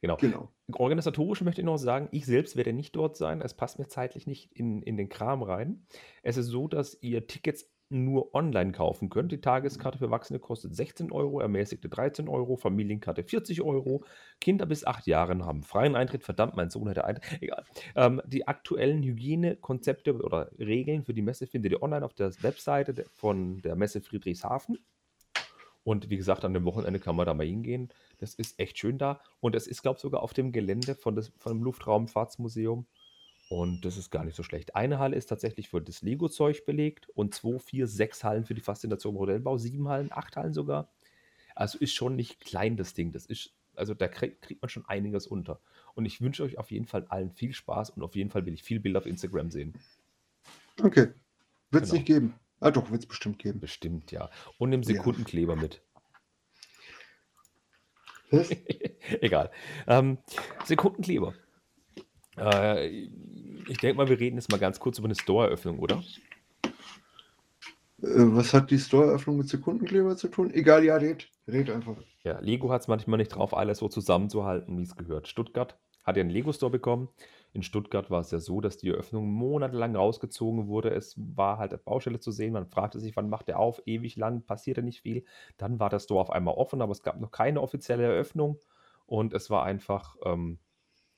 Genau. genau. Organisatorisch möchte ich noch sagen, ich selbst werde nicht dort sein. Es passt mir zeitlich nicht in, in den Kram rein. Es ist so, dass ihr Tickets nur online kaufen könnt. Die Tageskarte für Erwachsene kostet 16 Euro, ermäßigte 13 Euro, Familienkarte 40 Euro. Kinder bis 8 Jahren haben freien Eintritt. Verdammt, mein Sohn hätte Eintritt. Egal. Ähm, die aktuellen Hygienekonzepte oder Regeln für die Messe findet ihr online auf der Webseite von der Messe Friedrichshafen. Und wie gesagt, an dem Wochenende kann man da mal hingehen. Das ist echt schön da. Und es ist, glaube ich, sogar auf dem Gelände von, des, von dem Luftraumfahrtsmuseum. Und das ist gar nicht so schlecht. Eine Halle ist tatsächlich für das Lego-Zeug belegt und zwei, vier, sechs Hallen für die Faszination Modellbau, sieben Hallen, acht Hallen sogar. Also ist schon nicht klein das Ding. Das ist Also da krieg, kriegt man schon einiges unter. Und ich wünsche euch auf jeden Fall allen viel Spaß und auf jeden Fall will ich viel Bilder auf Instagram sehen. Okay. Wird es Genau. nicht geben. Ah doch, wird es bestimmt geben. Bestimmt, ja. Und nimm Sekundenkleber mit. Was? [LAUGHS] Egal. Ähm, Sekundenkleber. Äh, ich denke mal, wir reden jetzt mal ganz kurz über eine Store-Eröffnung, oder? Äh, was hat die Store-Eröffnung mit Sekundenkleber zu tun? Egal, ja, red. Red einfach. Ja, Lego hat es manchmal nicht drauf, alles so zusammenzuhalten, wie es gehört. Stuttgart hat ja einen Lego-Store bekommen. In Stuttgart war es ja so, dass die Eröffnung monatelang rausgezogen wurde. Es war halt eine Baustelle zu sehen. Man fragte sich, wann macht er auf? Ewig lang, passierte nicht viel. Dann war der Store auf einmal offen, aber es gab noch keine offizielle Eröffnung. Und es war einfach ähm,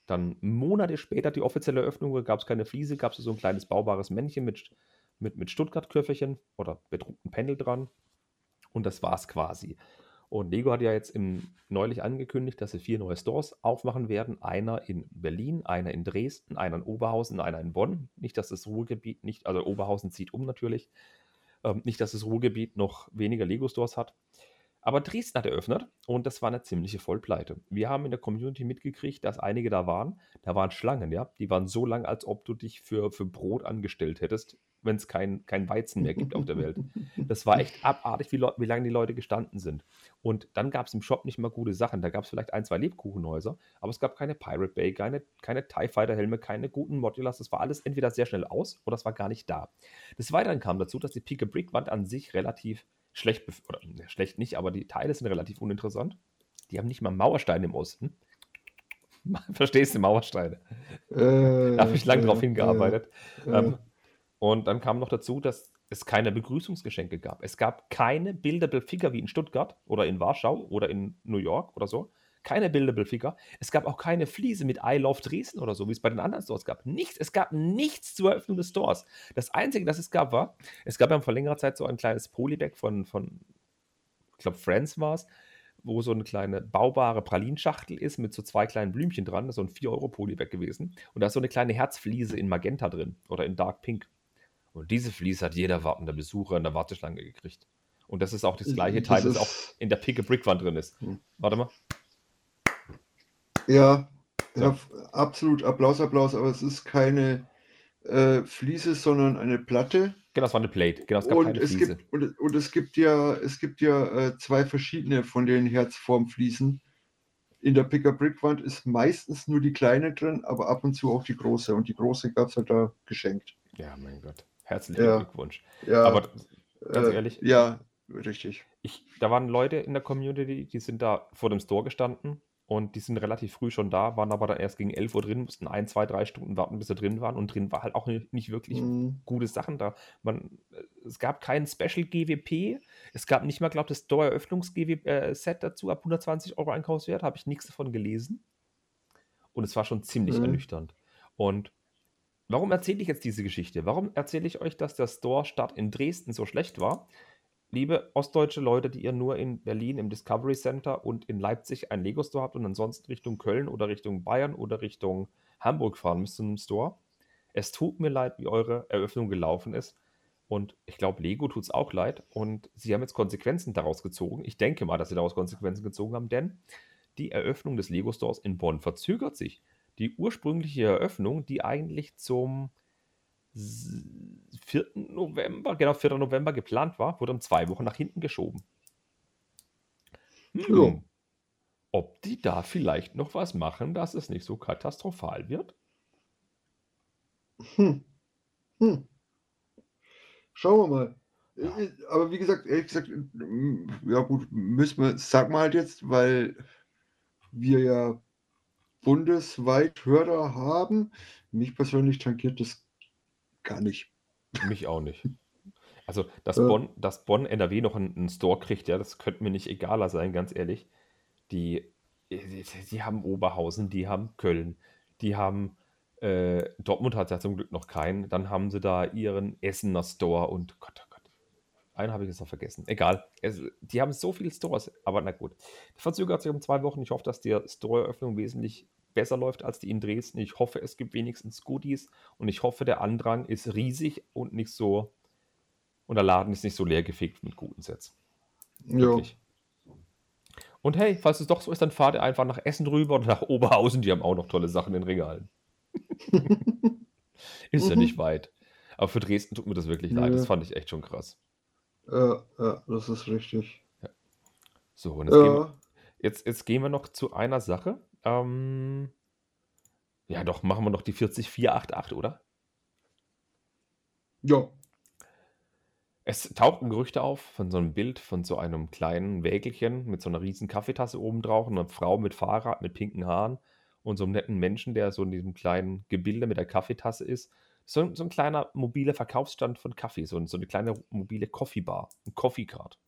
dann Monate später die offizielle Eröffnung. Gab es keine Fliese, gab es so ein kleines baubares Männchen mit, mit, mit Stuttgart-Köfferchen oder bedruckten Pendel dran. Und das war's quasi. Und Lego hat ja jetzt im, neulich angekündigt, dass sie vier neue Stores aufmachen werden. Einer in Berlin, einer in Dresden, einer in Oberhausen, einer in Bonn. Nicht, dass das Ruhrgebiet nicht, also Oberhausen zieht um natürlich. Ähm, nicht, dass das Ruhrgebiet noch weniger Lego-Stores hat. Aber Dresden hat eröffnet und das war eine ziemliche Vollpleite. Wir haben in der Community mitgekriegt, dass einige da waren. Da waren Schlangen, ja. Die waren so lang, als ob du dich für, für Brot angestellt hättest, wenn es kein, kein Weizen mehr gibt auf der Welt. Das war echt abartig, wie, wie lange die Leute gestanden sind. Und dann gab es im Shop nicht mal gute Sachen. Da gab es vielleicht ein, zwei Lebkuchenhäuser, aber es gab keine Pirate Bay, keine, keine TIE Fighter Helme, keine guten Modulars. Das war alles entweder sehr schnell aus oder es war gar nicht da. Des Weiteren kam dazu, dass die Pick a Brick Wand an sich relativ schlecht, oder ne, schlecht nicht, aber die Teile sind relativ uninteressant. Die haben nicht mal Mauersteine im Osten. [LAUGHS] Verstehst du, Mauersteine? Äh, [LAUGHS] Da habe ich lange äh, drauf hingearbeitet. Äh, Ähm, und dann kam noch dazu, dass es keine Begrüßungsgeschenke gab. Es gab keine Buildable Figure wie in Stuttgart oder in Warschau oder in New York oder so. Keine Buildable Figure. Es gab auch keine Fliese mit I Love Dresden oder so, wie es bei den anderen Stores gab. Nichts. Es gab nichts zur Eröffnung des Stores. Das Einzige, das es gab, war, es gab ja vor längerer Zeit so ein kleines Polybag von, von ich glaube, Friends war es, wo so eine kleine baubare Pralinschachtel ist mit so zwei kleinen Blümchen dran. Das ist so ein 4-Euro-Polybag gewesen. Und da ist so eine kleine Herzfliese in Magenta drin oder in Dark Pink. Und diese Fliese hat jeder wartende Besucher in der Warteschlange gekriegt. Und das ist auch das gleiche Das Teil, das ist- auch in der Pick a Brick Wand drin ist. Hm. Warte mal. Ja, So. ja, absolut Applaus, Applaus, aber es ist keine äh, Fliese, sondern eine Platte. Genau, das war eine Plate. Genau, es gab Und keine es Fliese. gibt, und, und es gibt ja, es gibt ja äh, zwei verschiedene von den Herzformfliesen. In der Pick-a-Brick-Wand ist meistens nur die kleine drin, aber ab und zu auch die große. Und die große gab es halt da geschenkt. Ja, mein Gott. Herzlichen Ja. Glückwunsch. Ja, Aber ganz äh, ehrlich, Ja, richtig. ich, da waren Leute in der Community, die sind da vor dem Store gestanden und die sind relativ früh schon da, waren aber dann erst gegen 11 Uhr drin, mussten ein, zwei, drei Stunden warten, bis sie drin waren und drin war halt auch nicht, wirklich Mhm. gute Sachen da. Man, äh, es gab keinen Special GWP, es gab nicht mal, glaube ich, das Store-Eröffnungs-Set dazu ab 120 Euro Einkaufswert, habe ich nichts davon gelesen. Und es war schon ziemlich Mhm. ernüchternd. Und warum erzähle ich jetzt diese Geschichte? Warum erzähle ich euch, dass der Store-Start in Dresden so schlecht war? Liebe ostdeutsche Leute, die ihr nur in Berlin im Discovery Center und in Leipzig einen Lego-Store habt und ansonsten Richtung Köln oder Richtung Bayern oder Richtung Hamburg fahren müsst zu einem Store. Es tut mir leid, wie eure Eröffnung gelaufen ist. Und ich glaube, Lego tut es auch leid. Und sie haben jetzt Konsequenzen daraus gezogen. Ich denke mal, dass sie daraus Konsequenzen gezogen haben, denn die Eröffnung des Lego Stores in Bonn verzögert sich. Die ursprüngliche Eröffnung, die eigentlich zum 4. November, genau 4. November geplant war, wurde um zwei Wochen nach hinten geschoben. Hm. Ja. Ob die da vielleicht noch was machen, dass es nicht so katastrophal wird? Hm. Hm. Schauen wir mal. Ja. Äh, Aber wie gesagt, ehrlich gesagt, ähm, ja gut, müssen wir, sag mal halt jetzt, weil wir ja bundesweit Hörer haben. Mich persönlich tankiert das gar nicht. Mich auch nicht. Also, dass, Ja. Bonn, dass Bonn NRW noch einen, einen Store kriegt, ja, das könnte mir nicht egaler sein, ganz ehrlich. Die, die, die haben Oberhausen, die haben Köln, die haben, äh, Dortmund hat ja zum Glück noch keinen. Dann haben sie da ihren Essener Store und Gott, oh Gott. Einen habe ich jetzt noch vergessen. Egal. Es, die haben so viele Stores, aber na gut. Verzögert sich um zwei Wochen. Ich hoffe, dass die Store-Eröffnung wesentlich besser läuft als die in Dresden. Ich hoffe, es gibt wenigstens Goodies und ich hoffe, der Andrang ist riesig und nicht so. Und der Laden ist nicht so leer gefegt mit guten Sets. Ja. Wirklich. Und hey, falls es doch so ist, dann fahrt ihr einfach nach Essen rüber und nach Oberhausen. Die haben auch noch tolle Sachen in den Regalen. [LAUGHS] ist ja Mhm. nicht weit. Aber für Dresden tut mir das wirklich leid. Das Ja. fand ich echt schon krass. Ja, ja, das ist richtig. So, und jetzt, gehen, wir, Ja, jetzt, jetzt gehen wir noch zu einer Sache. Ähm, ja, doch, machen wir noch die 40488, oder? ja. Es tauchten Gerüchte auf von so einem Bild von so einem kleinen Wägelchen mit so einer riesen Kaffeetasse oben drauf und einer Frau mit Fahrrad mit pinken Haaren und so einem netten Menschen, der so in diesem kleinen Gebilde mit der Kaffeetasse ist. So, so ein kleiner mobiler Verkaufsstand von Kaffee, so, so eine kleine mobile Coffee Bar, ein Coffee Card.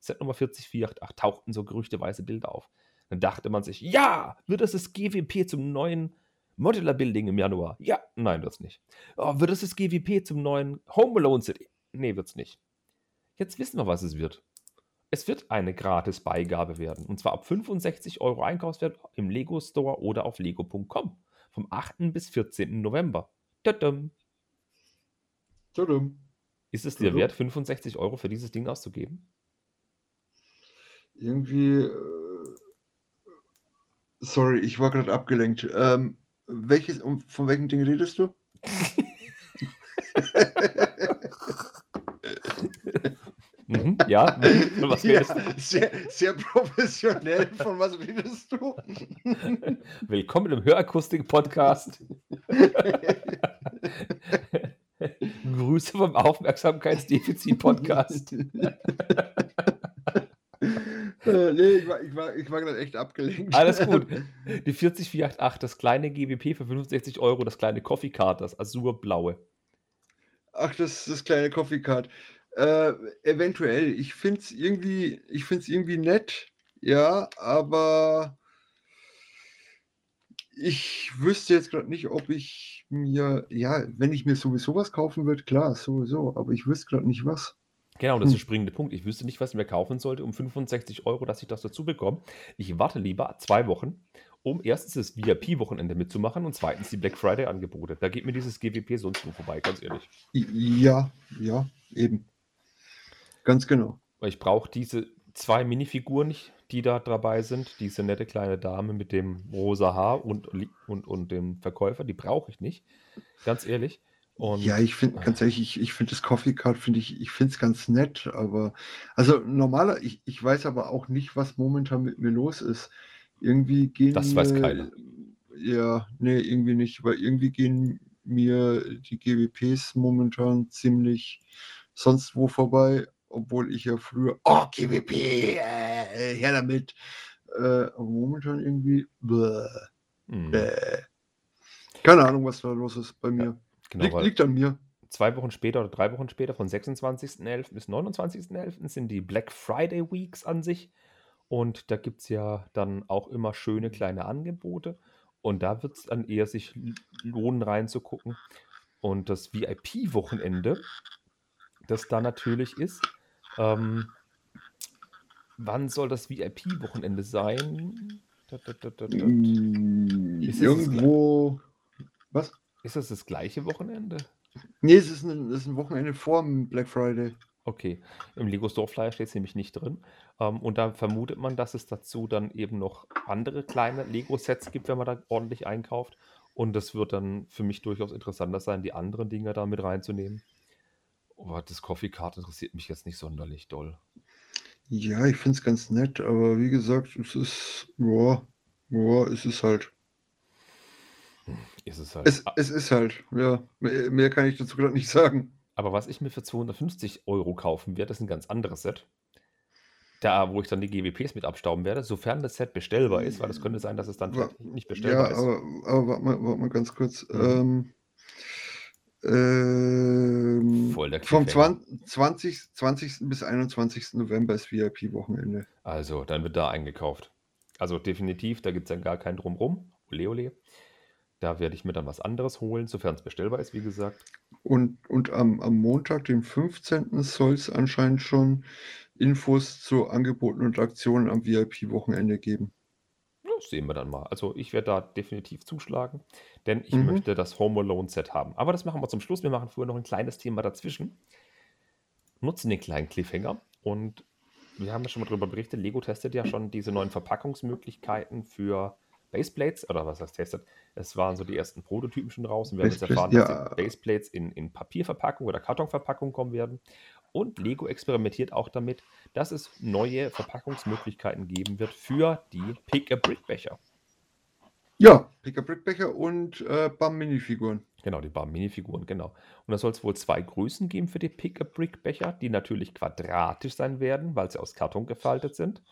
Set Nummer 40488 tauchten so gerüchteweise Bilder auf. Dann dachte man sich, ja, wird es das GWP zum neuen Modular Building im Januar? Ja, nein, wird's nicht. Oh, wird es das GWP zum neuen Home Alone City? Nee, wird's nicht. Jetzt wissen wir, was es wird. Es wird eine gratis Beigabe werden. Und zwar ab 65 Euro Einkaufswert im Lego Store oder auf lego.com. Vom 8. bis 14. November. Tadam. Tudum. Ist es dir wert, 65 Euro für dieses Ding auszugeben? Irgendwie. Äh, sorry, ich war gerade abgelenkt. Ähm, welches, um, von welchen Dingen redest du? [LAUGHS] Mhm, ja. Was [LAUGHS] ja, sehr, sehr professionell. Von was redest du? [LAUGHS] Willkommen im Hörakustik-Podcast. Grüße vom Aufmerksamkeitsdefizit-Podcast. Nee, ich war, ich war, ich war gerade echt abgelenkt. Alles gut. [LAUGHS] Die 40488, das kleine GWP für 65 Euro, das kleine Coffee Card, das azurblaue. Ach, das das kleine Coffee Card. Äh, eventuell. Ich finde es irgendwie, ich find's irgendwie nett, ja, aber ich wüsste jetzt gerade nicht, ob ich mir, ja, wenn ich mir sowieso was kaufen würde, klar, sowieso, aber ich wüsste gerade nicht was. Genau, das ist Hm. der springende Punkt. Ich wüsste nicht, was ich mir kaufen sollte um 65 Euro, dass ich das dazu bekomme. Ich warte lieber zwei Wochen, um erstens das VIP-Wochenende mitzumachen und zweitens die Black Friday-Angebote. Da geht mir dieses GWP sonst nur vorbei, ganz ehrlich. Ja, ja, eben. Ganz genau. Ich brauche diese zwei Minifiguren nicht, die da dabei sind. Diese nette kleine Dame mit dem rosa Haar und, und, und dem Verkäufer, die brauche ich nicht. Ganz ehrlich. Und Ja, ich finde, ganz ehrlich, ich, ich finde das Coffee Card, finde ich, ich finde es ganz nett, aber, also normaler, ich, ich weiß aber auch nicht, was momentan mit mir los ist. Irgendwie gehen Das weiß keiner. Ja, nee, irgendwie nicht, weil irgendwie gehen mir die GWPs momentan ziemlich sonst wo vorbei, obwohl ich ja früher, oh, GWP, äh, her damit. Äh, momentan irgendwie, bäh, Hm, bäh. Keine Ahnung, was da los ist bei mir. Genau, liegt, liegt an mir. zwei Wochen später oder drei Wochen später, von 26.11. bis 29.11. sind die Black Friday Weeks an sich. Und da gibt es ja dann auch immer schöne kleine Angebote. Und da wird es dann eher sich lohnen, reinzugucken. Und das VIP-Wochenende, das da natürlich ist, ähm, wann soll das VIP-Wochenende sein? Da, da, da, das Irgendwo. Was? Ist das das gleiche Wochenende? Nee, es ist ein, es ist ein Wochenende vor dem Black Friday. Okay, im Lego Store Flyer steht es nämlich nicht drin. Ähm, und da vermutet man, dass es dazu dann eben noch andere kleine Lego-Sets gibt, wenn man da ordentlich einkauft. Und das wird dann für mich durchaus interessanter sein, die anderen Dinge da mit reinzunehmen. Aber das Coffee Card interessiert mich jetzt nicht sonderlich doll. Ja, ich finde es ganz nett, aber wie gesagt, es ist. Boah, boah, es ist halt. Ist es halt. Es, A- es ist halt. Ja, mehr, mehr kann ich dazu gerade nicht sagen. Aber was ich mir für 250 Euro kaufen werde, ist ein ganz anderes Set. Da, wo ich dann die GWPs mit abstauben werde, sofern das Set bestellbar ist, weil es könnte sein, dass es dann Wa- vielleicht nicht Ja, bestellbar ist. aber, aber warte mal, warte mal ganz kurz. Mhm. Ähm, ähm, Voll der vom Cliffhanger. 20, 20. 20. bis 21. November ist VIP-Wochenende. Also, dann wird da eingekauft. Also definitiv, da gibt es dann gar kein Drumrum. Ole, ole. Da werde ich mir dann was anderes holen, sofern es bestellbar ist, wie gesagt. Und, und am, am Montag, dem 15. soll es anscheinend schon Infos zu Angeboten und Aktionen am VIP-Wochenende geben. Das sehen wir dann mal. Also ich werde da definitiv zuschlagen, denn ich Mhm. möchte das Home Alone Set haben. Aber das machen wir zum Schluss. Wir machen vorher noch ein kleines Thema dazwischen. Nutzen den kleinen Cliffhanger und wir haben ja schon mal darüber berichtet, Lego testet ja schon diese neuen Verpackungsmöglichkeiten für Baseplates, oder was heißt testet? Es waren so die ersten Prototypen schon raus und wir haben jetzt erfahren, dass ja. die Baseplates in, in Papierverpackung oder Kartonverpackung kommen werden. Und Lego experimentiert auch damit, dass es neue Verpackungsmöglichkeiten geben wird für die Pick-a-Brick-Becher. Ja, Pick-a-Brick-Becher und äh, BAM-Minifiguren. Genau, die Bar-Minifiguren, genau. Und da soll es wohl zwei Größen geben für die Pick-a-Brick-Becher, die natürlich quadratisch sein werden, weil sie aus Karton gefaltet sind.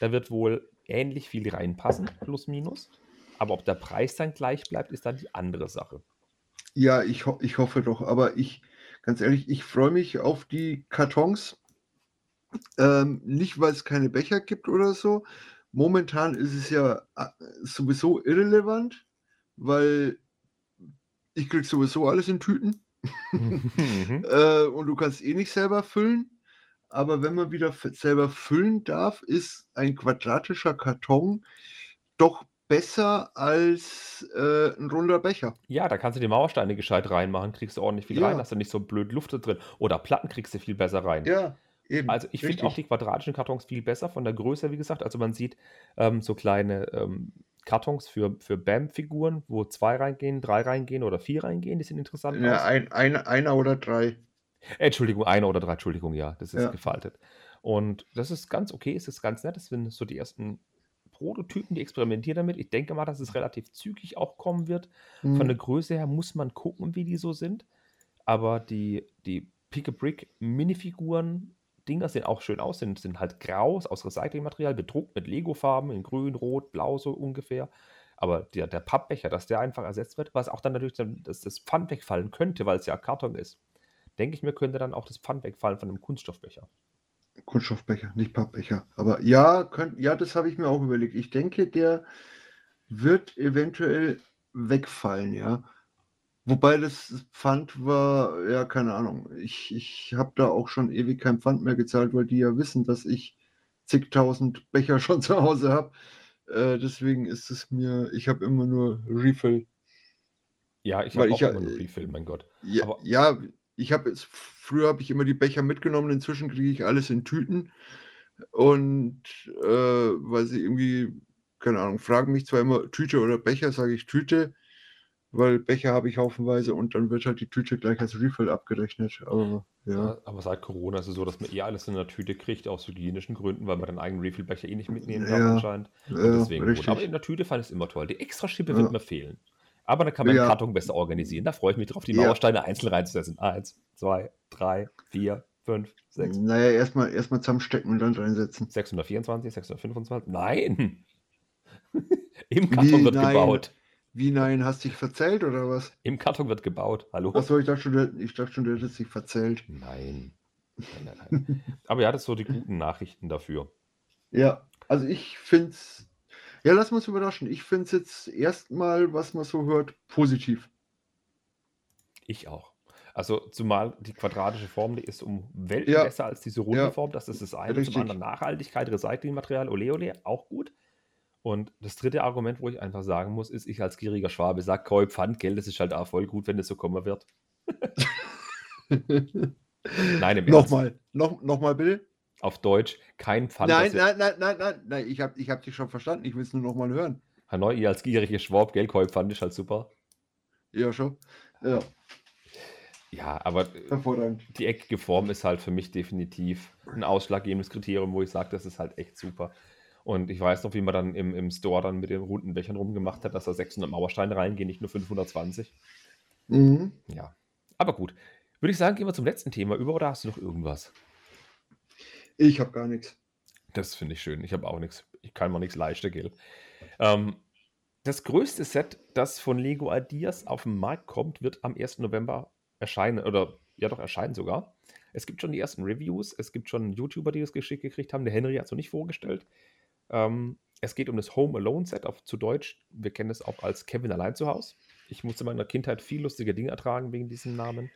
Da wird wohl ähnlich viel reinpassen, plus minus. Aber ob der Preis dann gleich bleibt, ist dann die andere Sache. Ja, ich, ho ich hoffe doch, aber ich, ganz ehrlich, ich freue mich auf die Kartons. Ähm, nicht, weil es keine Becher gibt oder so. Momentan ist es ja äh, sowieso irrelevant, weil ich krieg sowieso alles in Tüten [LAUGHS] Mhm. äh, und du kannst eh nicht selber füllen. Aber wenn man wieder selber füllen darf, ist ein quadratischer Karton doch besser als äh, ein runder Becher. Ja, da kannst du die Mauersteine gescheit reinmachen, kriegst du ordentlich viel rein, Ja. hast du nicht so blöd Luft drin. Oder Platten kriegst du viel besser rein. Ja, eben. Also ich finde auch die quadratischen Kartons viel besser von der Größe, wie gesagt. Also man sieht ähm, so kleine ähm, Kartons für, für BAM-Figuren, wo zwei reingehen, drei reingehen oder vier reingehen, die sehen interessant Ja, ein, ein, einer oder drei. Äh, Entschuldigung, einer oder drei, Entschuldigung, ja, das ist Ja. gefaltet. Und das ist ganz okay, es ist ganz nett. Das sind so die ersten Prototypen, die experimentieren damit. Ich denke mal, dass es relativ zügig auch kommen wird. Von der Hm. Größe her muss man gucken, wie die so sind. Aber die, die Pick-a-Brick Minifiguren, Dinger sehen auch schön aus, sind, sind halt grau, aus Recyclingmaterial, bedruckt mit Lego-Farben in grün, rot, blau so ungefähr. Aber der, der Pappbecher, dass der einfach ersetzt wird, was auch dann natürlich dass das Pfand wegfallen könnte, weil es ja Karton ist. Denke ich mir, könnte dann auch das Pfand wegfallen von einem Kunststoffbecher. Kunststoffbecher, nicht Pappbecher. Aber ja, könnt, ja, das habe ich mir auch überlegt. Ich denke, der wird eventuell wegfallen, ja. Wobei das Pfand war, ja, keine Ahnung. Ich, ich habe da auch schon ewig kein Pfand mehr gezahlt, weil die ja wissen, dass ich zigtausend Becher [LAUGHS] schon zu Hause habe. Äh, deswegen ist es mir, ich habe immer nur Refill. Ja, ich habe auch ich immer nur Refill, mein Gott. Ja, Aber- ja ich habe es, früher habe ich immer die Becher mitgenommen, inzwischen kriege ich alles in Tüten. Und äh, weil sie irgendwie, keine Ahnung, fragen mich zwar immer Tüte oder Becher, sage ich Tüte, weil Becher habe ich haufenweise und dann wird halt die Tüte gleich als Refill abgerechnet. Aber ja, aber seit Corona ist es so, dass man eh alles in der Tüte kriegt, aus hygienischen Gründen, weil man den eigenen Refillbecher eh nicht mitnehmen darf Ja, anscheinend. Und ja, deswegen gut. Aber in der Tüte fand ich es immer toll. Die extra Schippe Ja. wird mir fehlen. Aber dann kann man Ja. Karton besser organisieren. Da freue ich mich drauf, die Ja. Mauersteine einzeln reinzusetzen. Eins, zwei, drei, vier, fünf, sechs, Naja, erstmal erstmal zusammenstecken und dann reinsetzen. 624, 625. Nein! [LAUGHS] Im Karton Wie? wird Nein. gebaut. Wie nein, hast dich verzählt oder was? Im Karton wird gebaut. Hallo? Achso, ich dachte schon, du- ich dachte schon, du hättest dich verzählt. Nein. Nein, nein, nein. Aber ja, das sind so die guten [LAUGHS] Nachrichten dafür. Ja, also ich finde es, ja, lass uns überraschen. Ich finde es jetzt erstmal, was man so hört, positiv. Ich auch. Also zumal die quadratische Form, die ist um Welten Ja. besser als diese runde Ja. Form. Das ist das eine. Richtig. Zum anderen Nachhaltigkeit, Recyclingmaterial, ole ole, auch gut. Und das dritte Argument, wo ich einfach sagen muss, ist, ich als gieriger Schwabe sage, Koi, Pfandgeld, das ist halt auch voll gut, wenn es so kommen wird. [LAUGHS] Nein, im Ernst. nochmal, noch, nochmal bitte. Auf Deutsch, kein Pfand. Nein, nein, nein, nein, nein, nein, ich habe ich hab dich schon verstanden. Ich will es nur nochmal hören. Hanoi, ihr als gieriger Schwab, gell, Koi, Pfand ist halt super. Ja, schon. Ja, Ja, aber die eckige Form ist halt für mich definitiv ein ausschlaggebendes Kriterium, wo ich sage, das ist halt echt super. Und ich weiß noch, wie man dann im, im Store dann mit den runden Bechern rumgemacht hat, dass da 600 Mauersteine reingehen, nicht nur 520. Mhm. Ja, aber gut. Würde ich sagen, gehen wir zum letzten Thema über oder hast du noch irgendwas? Ich habe gar nichts. Das finde ich schön. Ich habe auch nichts. Ich kann mir nichts leisten, gell? Ähm, das größte Set, das von Lego Ideas auf den Markt kommt, wird am 1. November erscheinen. Oder ja, doch erscheinen sogar. Es gibt schon die ersten Reviews. Es gibt schon YouTuber, die das geschickt gekriegt haben. Der Henry hat es noch nicht vorgestellt. Ähm, es geht um das Home Alone Set auf zu Deutsch. Wir kennen es auch als Kevin allein zu Hause. Ich musste in meiner Kindheit viel lustige Dinge ertragen wegen diesem Namen.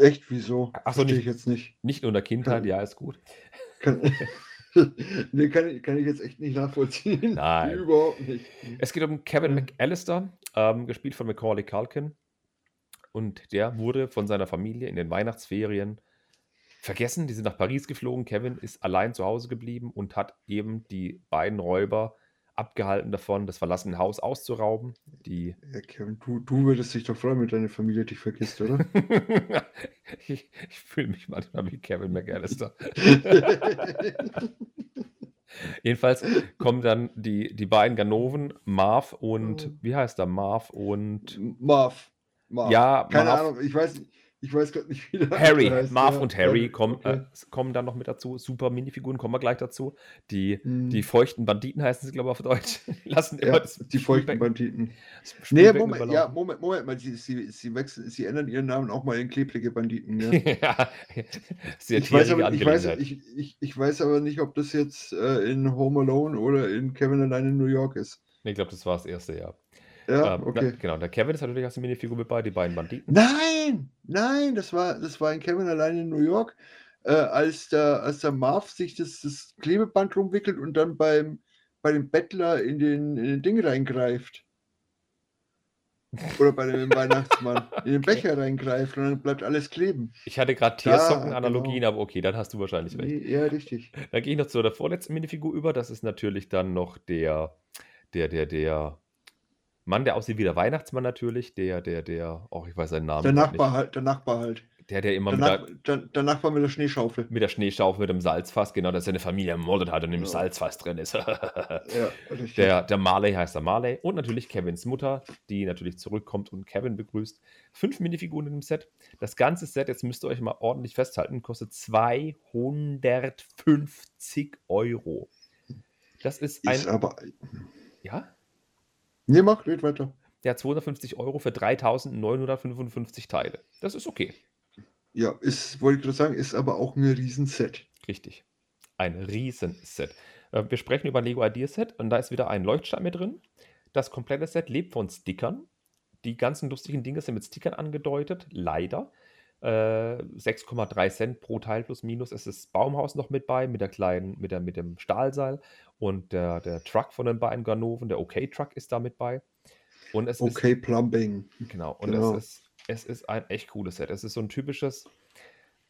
Echt, wieso? Ach so, Verstehe nicht- ich jetzt nicht. Nicht nur in der Kindheit, ja, ist gut. Kann, [LAUGHS] nee, kann, ich- kann ich jetzt echt nicht nachvollziehen. Nein. [LAUGHS] Überhaupt nicht. Es geht um Kevin. McAllister, ähm, gespielt von Macaulay Culkin. Und der wurde von seiner Familie in den Weihnachtsferien vergessen. Die sind nach Paris geflogen. Kevin ist allein zu Hause geblieben und hat eben die beiden Räuber abgehalten davon, das verlassene Haus auszurauben. Die Ja, Kevin, du, du würdest dich doch freuen, wenn deine Familie dich vergisst, oder? [LAUGHS] ich ich fühle mich manchmal wie Kevin McAllister. [LAUGHS] Jedenfalls kommen dann die, die beiden Ganoven, Marv und, Oh. wie heißt er? Marv und Marv. Marv. Ja, Keine Marv. Ahnung, ich weiß, ich weiß gerade nicht, wie der Harry. heißt. Marv Ja, und Harry kommen, okay. äh, kommen dann noch mit dazu. Super Minifiguren, kommen wir gleich dazu. Die, Hm. die feuchten Banditen heißen sie, glaube ich, auf Deutsch. [LAUGHS] Die lassen immer ja, das die feuchten Banditen. Nee, Moment, ja, überlaufen. Moment, Moment mal, sie, sie, sie, wechseln, sie ändern ihren Namen auch mal in klebrige Banditen. Ja. [LAUGHS] ja, sehr Ich weiß, aber, ich, weiß, ich, ich, ich weiß aber nicht, ob das jetzt äh, in Home Alone oder in Kevin allein in New York ist. Nee, ich glaube, das war das erste Jahr. Ja, Ähm, okay. na, genau, der Kevin ist natürlich als Minifigur mit bei, die beiden Banditen. Nein, nein, das war, das war in Kevin allein in New York, äh, als, der, als der Marv sich das, das Klebeband rumwickelt und dann beim, bei dem Bettler in den, in den Ding reingreift. Oder bei dem [LAUGHS] Weihnachtsmann in den Okay. Becher reingreift und dann bleibt alles kleben. Ich hatte gerade Tiersocken-Analogien, genau. aber okay, dann hast du wahrscheinlich recht. Nee, ja, richtig. Dann gehe ich noch zu der vorletzten Minifigur über. Das ist natürlich dann noch der, der, der, der Mann, der aussieht wie der Weihnachtsmann natürlich. Der, der, der, oh, ich weiß seinen Namen Der Nachbar nicht. halt, der Nachbar halt. Der, der immer Der, mit Nach, der, der, Nachbar mit der Schneeschaufel. mit der Schneeschaufel, mit dem Salzfass, genau, dass seine Familie ermordet hat und im Ja. Salzfass drin ist. [LAUGHS] Ja, richtig. Der, der Marley heißt der Marley und natürlich Kevins Mutter, die natürlich zurückkommt und Kevin begrüßt. Fünf Minifiguren in dem Set. Das ganze Set, jetzt müsst ihr euch mal ordentlich festhalten, kostet 250 Euro. Das ist ein. ist aber. ja? Nee, mach, red weiter. Ja, 250 Euro für 3955 Teile. Das ist okay. Ja, ist, wollte ich gerade sagen, ist aber auch ein Riesenset. Richtig. Ein Riesenset. Äh, Wir sprechen über ein Lego Ideas Set und da ist wieder ein Leuchtstein mit drin. Das komplette Set lebt von Stickern. Die ganzen lustigen Dinge sind mit Stickern angedeutet, leider. Äh, 6,3 Cent pro Teil plus minus. Es ist Baumhaus noch mit bei, mit der kleinen, mit, der, mit dem Stahlseil. Und der, der Truck von den beiden Ganoven, der OK-Truck ist da mit bei. Und es ist Okay, Plumbing. Genau, und Genau. es, ist, es ist ein echt cooles Set. Es ist so ein typisches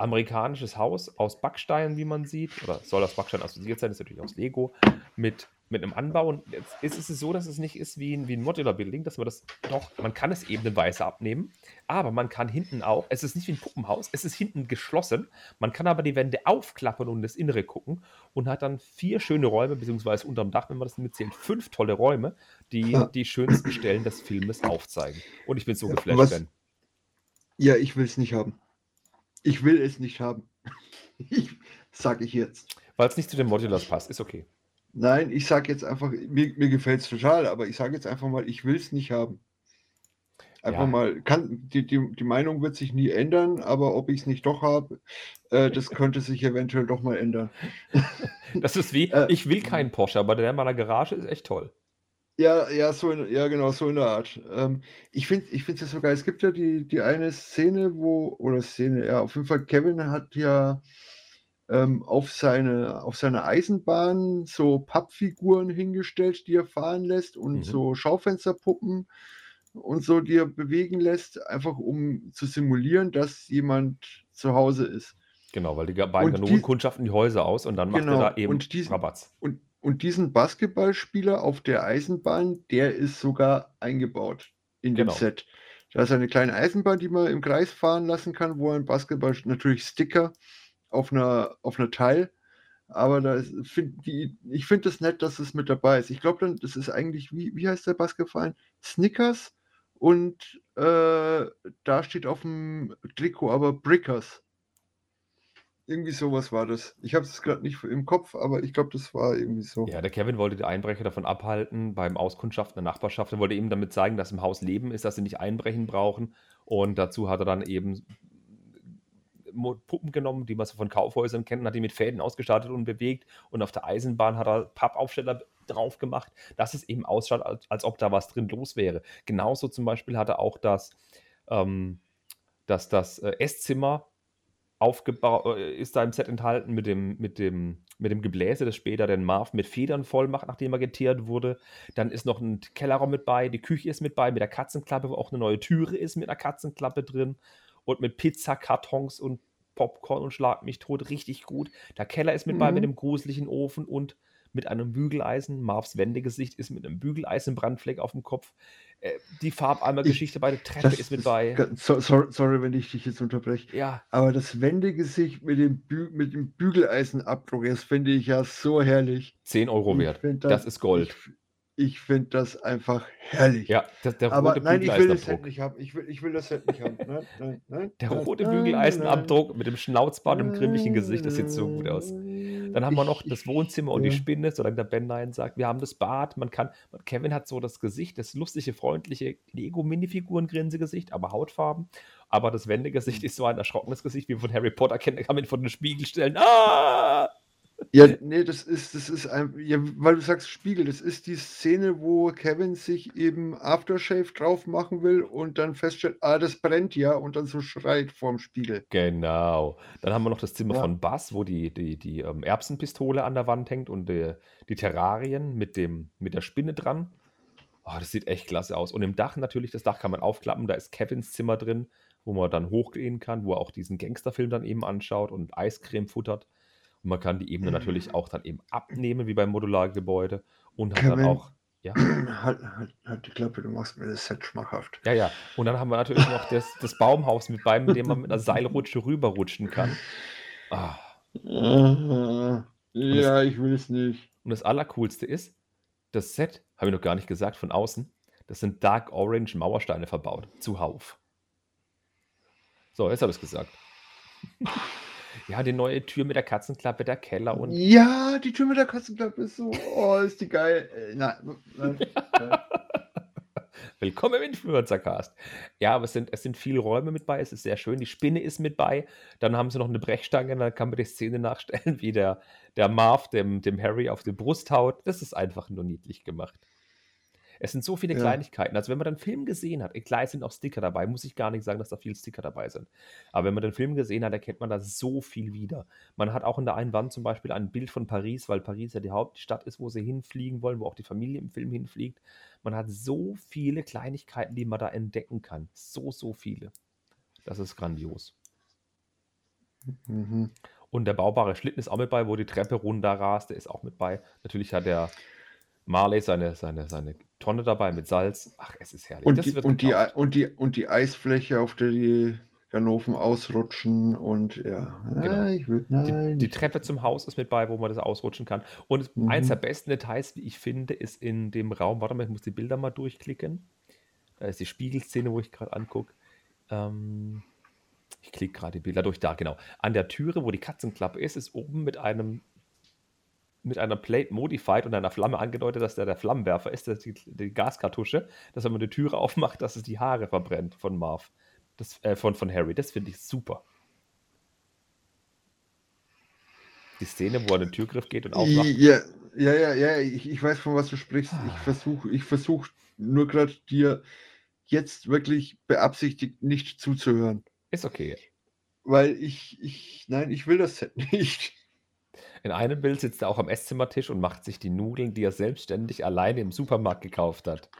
amerikanisches Haus aus Backstein, wie man sieht, oder soll aus Backstein assoziiert sein, ist natürlich aus Lego, mit, mit einem Anbau. Und jetzt ist es so, dass es nicht ist wie ein, wie ein Modular Building, dass man das doch, man kann es ebenenweise abnehmen, aber man kann hinten auch, es ist nicht wie ein Puppenhaus, es ist hinten geschlossen, man kann aber die Wände aufklappen und das Innere gucken und hat dann vier schöne Räume, beziehungsweise unterm Dach, wenn man das mitzählt, fünf tolle Räume, die Ja. die schönsten Stellen des Filmes aufzeigen. Und ich bin so Ja, geflasht, Ben. Ja, ich will es nicht haben. Ich will es nicht haben. [LAUGHS] Ich, sag ich jetzt. Weil es nicht zu den Modulars passt, ist okay. Nein, ich sag jetzt einfach, mir, mir gefällt es total, aber ich sage jetzt einfach mal, ich will es nicht haben. Einfach Ja. mal, kann, die, die, die Meinung wird sich nie ändern, aber ob ich es nicht doch habe, äh, das könnte sich eventuell doch mal ändern. [LAUGHS] Das ist wie, Äh, ich will keinen Porsche, aber der in meiner Garage ist echt toll. Ja, ja, so in, ja, genau, so in der Art. Ähm, ich finde ich finde es ja sogar, es gibt ja die, die eine Szene, wo, oder Szene, ja, auf jeden Fall, Kevin hat ja ähm, auf seine, auf seine Eisenbahn so Pappfiguren hingestellt, die er fahren lässt und Mhm. so Schaufensterpuppen und so, die er bewegen lässt, einfach um zu simulieren, dass jemand zu Hause ist. Genau, weil die beiden Und Ganoven die- kundschaften die Häuser aus und dann macht Genau, er da eben und diesen- Rabatz. Und, und diesen Basketballspieler auf der Eisenbahn, der ist sogar eingebaut in dem Genau. Set. Da ist eine kleine Eisenbahn, die man im Kreis fahren lassen kann, wo ein Basketball, natürlich Sticker auf einer, auf einer Teil. Aber da ist, find, die, ich finde es nett, dass es mit dabei ist. Ich glaube dann, das ist eigentlich, wie, wie heißt der Basketball? Snickers und äh, da steht auf dem Trikot aber Brickers. Irgendwie sowas war das. Ich habe es gerade nicht im Kopf, aber ich glaube, das war irgendwie so. Ja, der Kevin wollte die Einbrecher davon abhalten, beim Auskundschaften der Nachbarschaft. Er wollte eben damit zeigen, dass im Haus Leben ist, dass sie nicht einbrechen brauchen. Und dazu hat er dann eben Puppen genommen, die man so von Kaufhäusern kennt, hat die mit Fäden ausgestattet und bewegt. Und auf der Eisenbahn hat er Pappaufsteller drauf gemacht, dass es eben ausschaut, als, als ob da was drin los wäre. Genauso zum Beispiel hat er auch das, ähm, dass das äh, Esszimmer aufgebaut, äh, ist da im Set enthalten mit dem, mit dem, mit dem Gebläse, das später den Marv mit Federn voll macht, nachdem er geteert wurde. Dann ist noch ein Kellerraum mit bei, die Küche ist mit bei, mit der Katzenklappe, wo auch eine neue Türe ist mit einer Katzenklappe drin und mit Pizzakartons und Popcorn und Schlag mich tot, richtig gut. Der Keller ist mit bei mit Mhm. dem gruseligen Ofen und mit einem Bügeleisen. Marvs Wendegesicht ist mit einem Bügeleisenbrandfleck auf dem Kopf. Äh, die Ich Farbeimer-Geschichte bei der Treppe das ist mit bei. so sorry sorry, wenn ich dich jetzt unterbreche, Ja. aber das Wendegesicht mit dem Bü mit dem Bügeleisenabdruck, das finde ich ja so herrlich. 10 Euro wert. Das das ist Gold. ich ich finde das einfach herrlich. Ja, das der Aber rote nein, ich will das Set nicht haben. Ich will ich will das Set nicht haben. Nein, nein, nein, Der rote. Bügeleisenabdruck mit dem Schnauzbart und dem grimmigen Gesicht, das sieht so gut aus. Dann haben wir noch das Wohnzimmer und die ja. Spinne, solange der Ben Nein sagt. Wir haben das Bad, man kann Kevin hat so das Gesicht, das lustige, freundliche Lego-Minifiguren-Grinsegesicht, aber Hautfarben. Aber das Wendegesicht ist so ein erschrockenes Gesicht, wie von Harry Potter kennt, kann man ihn vor den Spiegel stellen. Ah! Ja, ne, das ist das ist ein ja, weil du sagst Spiegel, das ist die Szene, wo Kevin sich eben Aftershave drauf machen will und dann feststellt: „Ah, das brennt ja“ und dann so schreit vorm Spiegel. Genau. Dann haben wir noch das Zimmer Ja. von Buzz, wo die die die, ähm, Erbsenpistole an der Wand hängt und, äh, die Terrarien mit dem mit der Spinne dran. Oh, das sieht echt klasse aus. Und im Dach natürlich, das Dach kann man aufklappen, da ist Kevins Zimmer drin, wo man dann hochgehen kann, wo er auch diesen Gangsterfilm dann eben anschaut und Eiscreme futtert. Und man kann die Ebene natürlich auch dann eben abnehmen, wie beim Modulargebäude und hat dann auch ja? [CLEARS THROAT] halt halt halt die Klappe, du machst mir das Set schmackhaft. Ja, ja. Und dann haben wir natürlich noch das das Baumhaus mit bei, mit dem man mit 'ner Seilrutsche rüberrutschen kann. Ah. Und das Ja, ich will es nicht. und das Allercoolste ist, das Set, habe ich noch gar nicht gesagt, von außen, das sind Dark Orange Mauersteine verbaut, zuhauf. So, jetzt habe ich's gesagt. [LAUGHS] Ja, die neue Tür mit der Katzenklappe, der Keller und Ja, die Tür mit der Katzenklappe ist so oh, ist die geil. Äh, nein, nein, [LAUGHS] nein. Willkommen im Influencer-Cast. Ja, aber es sind es sind viele Räume mit bei, es ist sehr schön. Die Spinne ist mit bei. Dann haben sie noch 'ne Brechstange, dann kann man die Szene nachstellen, [LAUGHS] wie der der Marv dem dem Harry auf die Brust haut. Das ist einfach nur niedlich gemacht. Es sind so viele Ja. Kleinigkeiten. Also, wenn man den Film gesehen hat, klar, es sind auch Sticker dabei, muss ich gar nicht sagen, dass da viel Sticker dabei sind. Aber wenn man den Film gesehen hat, erkennt man da so viel wieder. Man hat auch in der einen Wand zum Beispiel ein Bild von Paris, weil Paris ja die Hauptstadt ist, wo sie hinfliegen wollen, wo auch die Familie im Film hinfliegt. Man hat so viele Kleinigkeiten, die man da entdecken kann. So, so viele. Das ist grandios. Mhm. Und der baubare Schlitten ist auch mit bei, wo die Treppe runterrast, der ist auch mit bei. Natürlich hat der Marley seine seine seine Tonne dabei mit Salz. Ach, es ist herrlich. Und die und die gekauft. Und die und die Eisfläche, auf der die Ganoven ausrutschen und ja. Genau. Ich will Die nein, die Treppe zum Haus ist mit bei, wo man das ausrutschen kann. Und es eins der Mhm. besten Details, wie ich finde, ist in dem Raum warte mal, ich muss die Bilder mal durchklicken. Da ist die Spiegelszene, wo ich grad angucke. Ähm, ich klicke grad die Bilder durch. Da, genau. An der Türe, wo die Katzenklappe ist, ist oben mit einem mit einer Plate modified und einer Flamme angedeutet, dass der der Flammenwerfer ist, das ist die die Gaskartusche, dass wenn man die Türe aufmacht, dass es die Haare verbrennt von Marv. Das äh, von von Harry. Das finde ich super. Die Szene, wo er an den Türgriff geht und aufmacht. Ja, ja, ja, ja, ich ich weiß, von was du sprichst. Ah. Ich versuche ich versuche nur grad dir jetzt wirklich beabsichtigt nicht zuzuhören. Ist okay. Weil ich ich nein, ich will das Set [LAUGHS] nicht. In einem Bild sitzt er auch am Esszimmertisch und macht sich die Nudeln, die er selbstständig alleine im Supermarkt gekauft hat.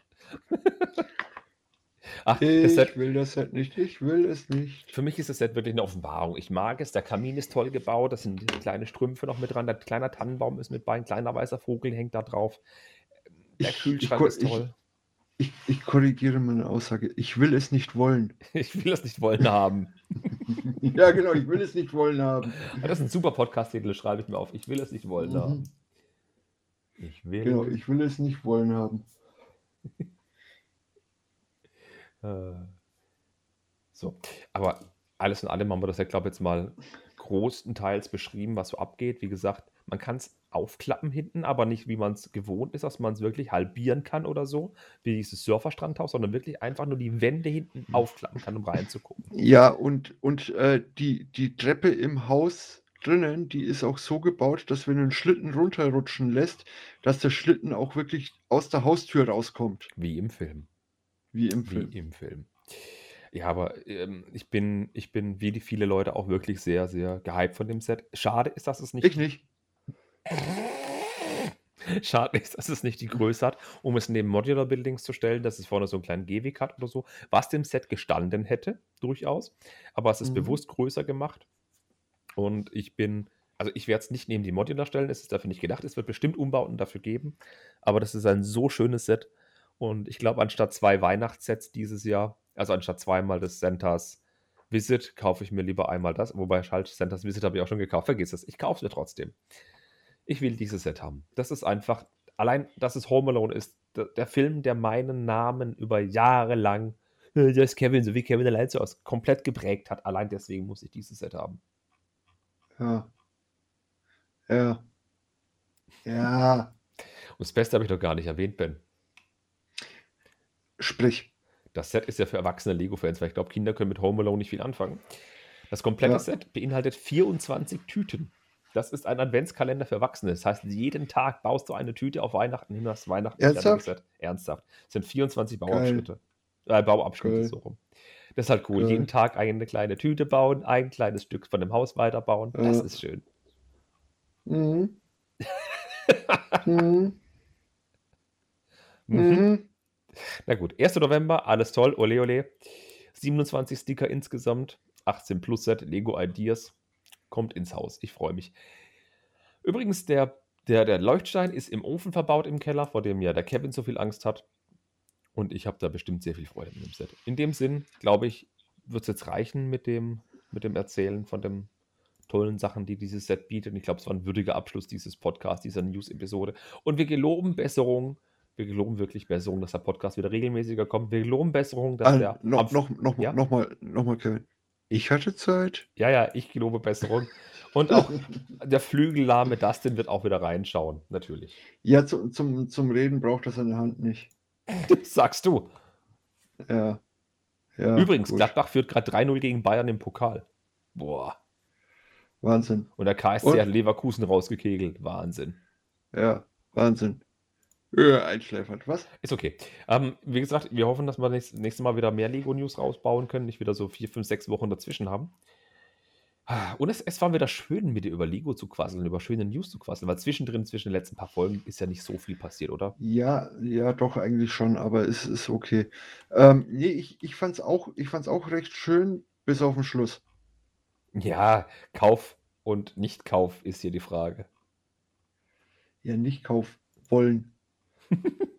[LAUGHS] Ach, Ich Set will das Set nicht. Ich will es nicht. für mich ist das Set wirklich 'ne Offenbarung. Ich mag es. Der Kamin ist toll gebaut. Da sind kleine Strümpfe noch mit dran. Der kleiner Tannenbaum ist mit bei. 'N kleiner weißer Vogel hängt da drauf. Der Ich ich Kühlschrank ko ist ich toll. Ich ich korrigiere meine Aussage. Ich will es nicht wollen. [LAUGHS] Ich will das nicht wollen haben. [LAUGHS] Ja, genau, ich will es nicht wollen haben. Das ist 'n super Podcast-Titel, das schreibe ich mir auf. Ich will es nicht wollen haben. Mhm. Ich Genau, will ich will es nicht wollen haben. [LAUGHS] Äh. So, aber alles in allem haben wir das ja, glaube ich, jetzt mal großenteils beschrieben, was so abgeht. Wie gesagt, man kann's aufklappen hinten, aber nicht, wie man's gewohnt ist, dass man's wirklich halbieren kann oder so, wie dieses Surferstrandhaus, sondern wirklich einfach nur die Wände hinten aufklappen kann, um reinzugucken. [LAUGHS] Ja, und und, äh, die die Treppe im Haus drinnen, die ist auch so gebaut, dass wenn du 'n Schlitten runterrutschen lässt, dass der Schlitten auch wirklich aus der Haustür rauskommt. Wie im Film. Wie im Wie Film. im Film. Ja, aber, ähm, ich bin ich bin wie die viele Leute auch wirklich sehr, sehr gehypt von dem Set. Schade ist, dass es Ich nicht nicht. [LAUGHS] Schade ist, dass es nicht die Größe hat, um es neben Modular Buildings zu stellen, dass es vorne so 'n kleinen Gehweg hat oder so, was dem Set gestanden hätte, durchaus. Aber es ist Mhm. bewusst größer gemacht. Und ich bin, also ich werde es nicht neben die Modular stellen, es ist dafür nicht gedacht. Es wird bestimmt Umbauten dafür geben. Aber das ist ein so schönes Set. Und ich glaube, anstatt zwei Weihnachtssets dieses Jahr, also anstatt zweimal des Santas Visit, kaufe ich mir lieber einmal das. Wobei halt Santas Visit habe ich auch schon gekauft. Vergiss es. Ich kaufe es mir trotzdem. Ich will dieses Set haben. Das ist einfach, allein, dass es Home Alone ist, der, Film, der meinen Namen über Jahre lang, äh, das ist Kevin, so wie Kevin allein so aus, komplett geprägt hat. Allein deswegen muss ich dieses Set haben. Ja. Ja. Ja. Und das Beste habe ich noch gar nicht erwähnt, Ben. Sprich. Das Set ist ja für erwachsene Lego-Fans, weil ich glaube, Kinder können mit Home Alone nicht viel anfangen. Das komplette Ja. Set beinhaltet 24 Tüten. Das ist ein Adventskalender für Erwachsene. Das heißt, jeden Tag baust du eine Tüte auf Weihnachten hin, das Weihnachten Ernsthaft? Ernsthaft. Das sind 24 Bauabschnitte. Äh, Bauabschnitte Geil. so rum. Das ist halt cool. Geil. Jeden Tag eine kleine Tüte bauen, ein kleines Stück von dem Haus weiterbauen. Das Ja. ist schön. Mhm. [LAUGHS] mhm. Mhm. Mhm. Na gut, 1. November, alles toll, ole ole. 27 Sticker insgesamt, 18 Plus Set, Lego Ideas, kommt ins Haus. Ich freue mich. Übrigens, der, der, der Leuchtstein ist im Ofen verbaut im Keller, vor dem ja der Kevin so viel Angst hat. Und ich habe da bestimmt sehr viel Freude mit dem Set. In dem Sinn, glaube ich, wird es jetzt reichen mit dem, mit dem Erzählen von den tollen Sachen, die dieses Set bietet. Und ich glaube, es war ein würdiger Abschluss dieses Podcasts, dieser News-Episode. Und wir geloben Besserung. Wir geloben wirklich Besserung, dass der Podcast wieder regelmäßiger kommt. Wir geloben Besserung, dass Ah, der. noch, noch, noch, Ja? noch mal, noch mal, Kevin. Ich hatte Zeit. Ja, ja, ich gelobe Besserung. Und auch [LAUGHS] der flügellahme Dustin wird auch wieder reinschauen, natürlich. Ja, zu, zum, zum Reden braucht er seine Hand nicht. [LAUGHS] Sagst du. Ja. ja Übrigens, gut. Gladbach führt gerade 3-0 gegen Bayern im Pokal. Boah. Wahnsinn. Und der KSC Und? hat Leverkusen rausgekegelt. Wahnsinn. Ja, Wahnsinn. Ja, einschläfert. Was? Ist okay. Ähm, wie gesagt, wir hoffen, dass wir nächstes, nächstes Mal wieder mehr Lego-News rausbauen können, nicht wieder so vier, fünf, sechs Wochen dazwischen haben. Und es, es war wieder schön, mit dir über Lego zu quasseln, über schöne News zu quasseln, weil zwischendrin, zwischen den letzten paar Folgen, ist ja nicht so viel passiert, oder? Ja, ja, doch, eigentlich schon, aber es ist okay. Ähm, nee, ich, ich fand's auch, ich fand's auch recht schön, bis auf den Schluss. Ja, Kauf und Nicht-Kauf ist hier die Frage. Ja, nicht kauf wollen. [LAUGHS]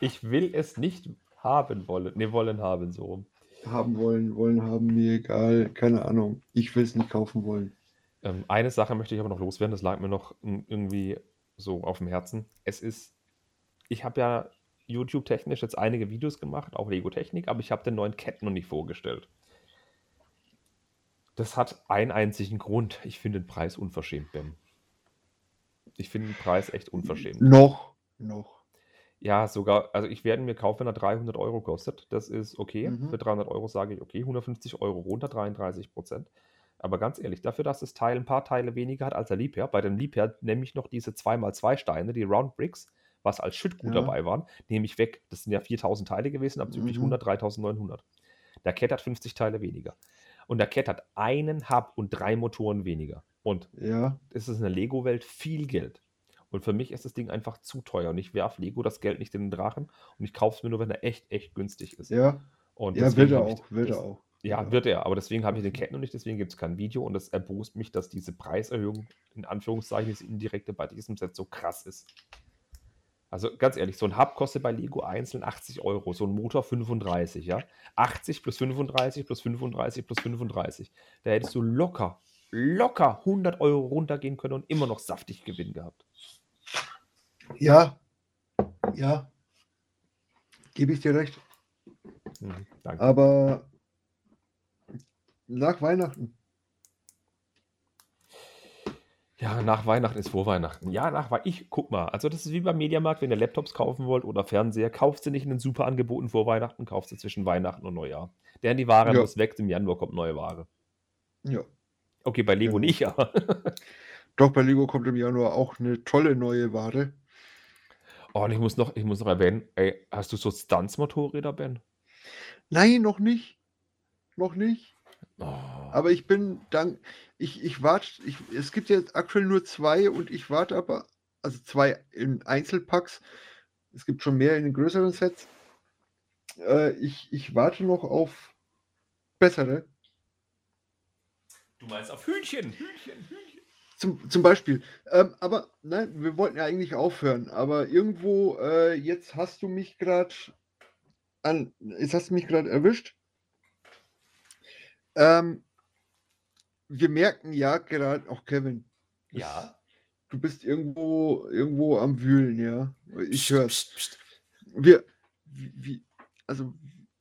Ich will es nicht haben wollen. Ne, wollen haben, so rum. Haben wollen, wollen haben, mir egal. Keine Ahnung. Ich will es nicht kaufen wollen. Ähm, eine Sache möchte ich aber noch loswerden, das lag mir noch irgendwie so auf dem Herzen. Es ist, ich habe ja YouTube-technisch jetzt einige Videos gemacht, auch Lego-Technik, aber ich habe den neuen Cat noch nicht vorgestellt. Das hat einen einzigen Grund. Ich finde den Preis unverschämt, Ben. Ich finde den Preis echt unverschämt. Noch, noch. Ja, sogar, also ich werde mir kaufen, wenn er 300 Euro kostet. Das ist okay. Mhm. Für 300 Euro sage ich okay, 150 Euro runter, 33 Prozent. Aber ganz ehrlich, dafür, dass das Teil ein paar Teile weniger hat als der Liebherr, bei dem Liebherr nehme ich noch diese 2x2 Steine, die Round Bricks, was als Schüttgut Ja. dabei waren, nehme ich weg. Das sind ja 4000 Teile gewesen, abzüglich Mhm. 100, 3900. Der Cat hat 50 Teile weniger. Und der Cat hat einen Hub und drei Motoren weniger. Und Ja, es ist in der Lego-Welt viel Geld. Und für mich ist das Ding einfach zu teuer. Und ich werfe Lego das Geld nicht in den Drachen. Und ich kaufe es mir nur, wenn er echt, echt günstig ist. ja. Und Ja, wird er ich auch, wird das, er auch. Ja, wird er. Aber deswegen habe ich den Cat noch nicht. Deswegen gibt es kein Video. Und das erbost mich, dass diese Preiserhöhung, in Anführungszeichen, das indirekte bei diesem Set so krass ist. Also ganz ehrlich, so ein Hub kostet bei Lego einzeln 80 Euro, so ein Motor 35, ja. 80 plus 35 plus 35 plus 35. Da hättest du locker, locker 100 Euro runtergehen können und immer noch saftig Gewinn gehabt. Ja, ja. Gebe ich dir recht. Mhm, danke. Aber nach Weihnachten. Ja, nach Weihnachten ist vor Weihnachten. Ja, nach Weihnachten. Ich guck mal. Also, das ist wie beim Mediamarkt, wenn ihr Laptops kaufen wollt oder Fernseher, kauft sie nicht in den super Angeboten vor Weihnachten, kauft sie zwischen Weihnachten und Neujahr. Denn die Ware Ja. muss weg, im Januar kommt neue Ware. Ja. Okay, bei Lego Genau. nicht, aber. Doch, bei Lego kommt im Januar auch eine tolle neue Ware. Oh, und ich muss noch, ich muss noch erwähnen, ey, hast du so Stunts-Motorräder, Ben? Nein, noch nicht. Noch nicht. Oh. Aber ich bin dann, ich, ich warte, ich, es gibt jetzt aktuell nur zwei und ich warte aber, also zwei in Einzelpacks. Es gibt schon mehr in den größeren Sets. Äh, ich, ich warte noch auf bessere. Du Du meinst auf Hühnchen, Hühnchen, Hühnchen. Zum, zum Beispiel. Ähm, aber nein, wir wollten ja eigentlich aufhören. Aber irgendwo, äh, jetzt hast du mich gerade an, jetzt hast du mich gerade erwischt. Ähm, wir merken ja gerade, auch Kevin, Ja. du bist irgendwo, irgendwo am Wühlen, ja. Ich höre psst. wir, wie- also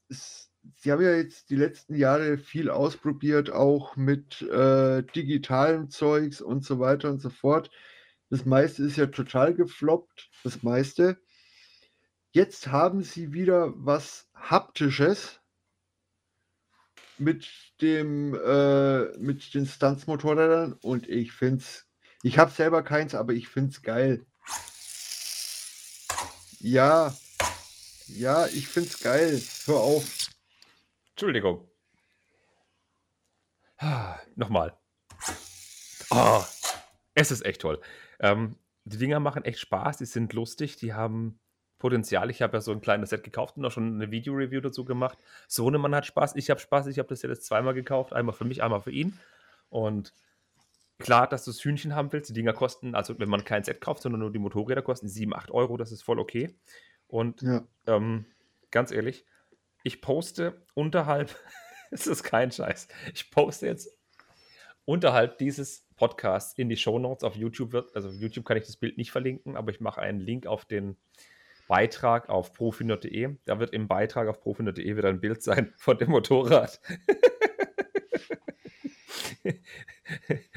es, Sie haben ja jetzt die letzten Jahre viel ausprobiert, auch mit äh, digitalem Zeugs und so weiter und so fort. Das meiste ist ja total gefloppt, das meiste. Jetzt haben Sie wieder was Haptisches mit dem äh, mit den Stunts-Motorrädern und ich finde es, ich habe selber keins, aber ich finde es geil. Ja, ja, ich find's geil. Hör auf. Entschuldigung. Ah, Nochmal. Oh, es ist echt toll. Ähm, die Dinger machen echt Spaß, die sind lustig, die haben Potenzial. Ich habe ja so ein kleines Set gekauft und auch schon eine Video-Review dazu gemacht. Sohnemann hat Spaß, ich habe Spaß, ich habe das Set jetzt zweimal gekauft, einmal für mich, einmal für ihn. Und klar, dass du das Hühnchen haben willst, die Dinger kosten, also wenn man kein Set kauft, sondern nur die Motorräder kosten 7, 8 Euro, das ist voll okay. Und Ja. ähm, ganz ehrlich, ich poste unterhalb, [LAUGHS] es ist kein Scheiß, ich poste jetzt unterhalb dieses Podcasts in die Shownotes auf YouTube wird, also auf YouTube kann ich das Bild nicht verlinken, aber ich mache einen Link auf den Beitrag auf profinerd.de. Da wird im Beitrag auf profinerd.de wieder ein Bild sein [LAUGHS] von dem Motorrad. [LAUGHS]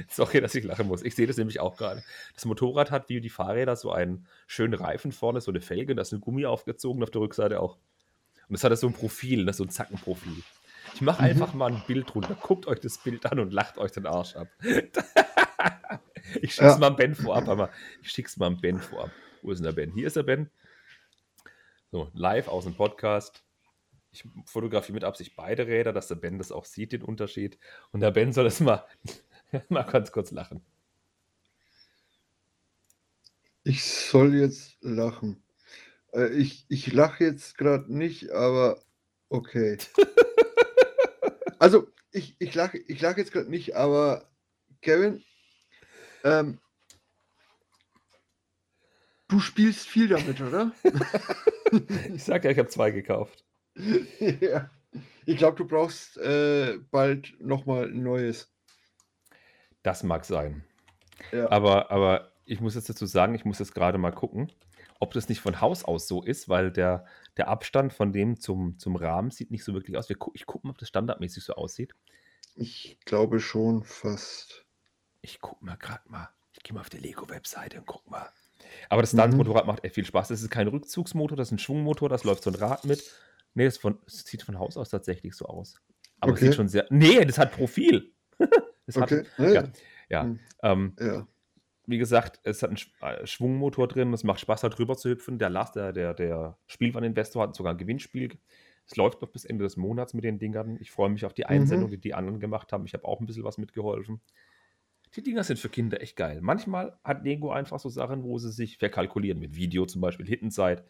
Sorry, dass ich lachen muss. Ich sehe das nämlich auch gerade. Das Motorrad hat wie die Fahrräder so einen schönen Reifen vorne, so eine Felge, da ist ein Gummi aufgezogen, auf der Rückseite auch. Und das hat so ein Profil, das ist so ein Zackenprofil. Ich mache Mhm. einfach mal ein Bild drunter. Guckt euch das Bild an und lacht euch den Arsch ab. [LAUGHS] ich schick's Ja. mal am Ben vorab, aber ich schick's mal am Ben vorab. Wo ist denn der Ben? Hier ist der Ben. So, live aus dem Podcast. Ich fotografiere mit Absicht beide Räder, dass der Ben das auch sieht, den Unterschied. Und der Ben soll es mal, [LAUGHS] mal ganz kurz lachen. Ich soll jetzt lachen. Äh, ich ich lache jetzt gerade nicht, aber okay. [LAUGHS] Also, ich, ich lache ich lach jetzt gerade nicht, aber Kevin, ähm, du spielst viel damit, oder? [LAUGHS] Ich sag ja, ich habe zwei gekauft. [LAUGHS] ja. Ich glaube, du brauchst äh, bald nochmal ein neues. Das mag sein. Ja. Aber, aber ich muss jetzt dazu sagen, ich muss jetzt gerade mal gucken, ob das nicht von Haus aus so ist, weil der, der Abstand von dem zum, zum Rahmen sieht nicht so wirklich aus. Wir gu ich gucke mal, ob das standardmäßig so aussieht. Ich glaube schon fast. Ich gucke mal gerade mal. Ich gehe mal auf die Lego-Webseite und guck mal. Aber das Mhm. Stunt-Motorrad macht echt viel Spaß. Das ist kein Rückzugsmotor, das ist ein Schwungmotor, das läuft so ein Rad mit. Nee, das, von, das sieht von Haus aus tatsächlich so aus. Aber es Okay. sieht schon sehr. Nee, das hat Profil. [LAUGHS] das Okay. Hat, Ja, ja, ja. Hm. Ähm, ja. Wie gesagt, es hat einen äh, Schwungmotor drin, es macht Spaß, da drüber zu hüpfen. Der Lars, der, der, der Spielwareninvestor, hat sogar ein Gewinnspiel. Es läuft noch bis Ende des Monats mit den Dingern. Ich freue mich auf die Einsendung, die die anderen gemacht haben. Ich habe auch ein bisschen was mitgeholfen. Die Dinger sind für Kinder echt geil. Manchmal hat Lego einfach so Sachen, wo sie sich verkalkulieren, mit Video zum Beispiel, Hittenzeit.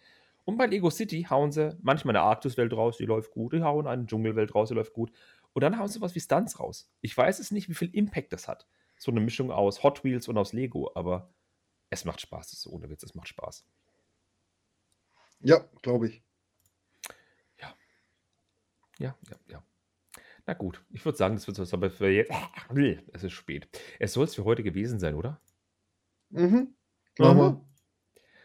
Und bei Lego City hauen sie manchmal eine Arktiswelt raus, die läuft gut. Die hauen eine Dschungelwelt raus, die läuft gut. Und dann hauen sie was wie Stunts raus. Ich weiß es nicht, wie viel Impact das hat. So eine Mischung aus Hot Wheels und aus Lego, aber es macht Spaß. Das ist ohne Witz, es macht Spaß. Ja, glaube ich. Ja, ja, ja. Na gut, ich würde sagen, das wird es aber für jetzt. [LAUGHS] Es ist spät. Es soll es für heute gewesen sein, oder? Mhm. Machen.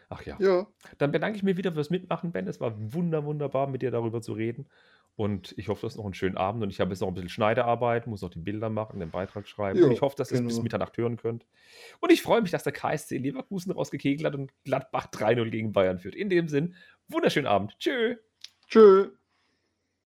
Ach ja. Ja. Dann bedanke ich mich wieder fürs Mitmachen, Ben. Es war wunder, wunderbar, mit dir darüber zu reden. Und ich hoffe, du hast noch einen schönen Abend. Und ich habe jetzt noch ein bisschen Schneidearbeit, muss noch die Bilder machen, den Beitrag schreiben. Ja, und ich hoffe, dass ihr es bis genau. Mitternacht hören könnt. Und ich freue mich, dass der KSC Leverkusen rausgekegelt hat und Gladbach 3-0 gegen Bayern führt. In dem Sinn, wunderschönen Abend. Tschö. Tschö.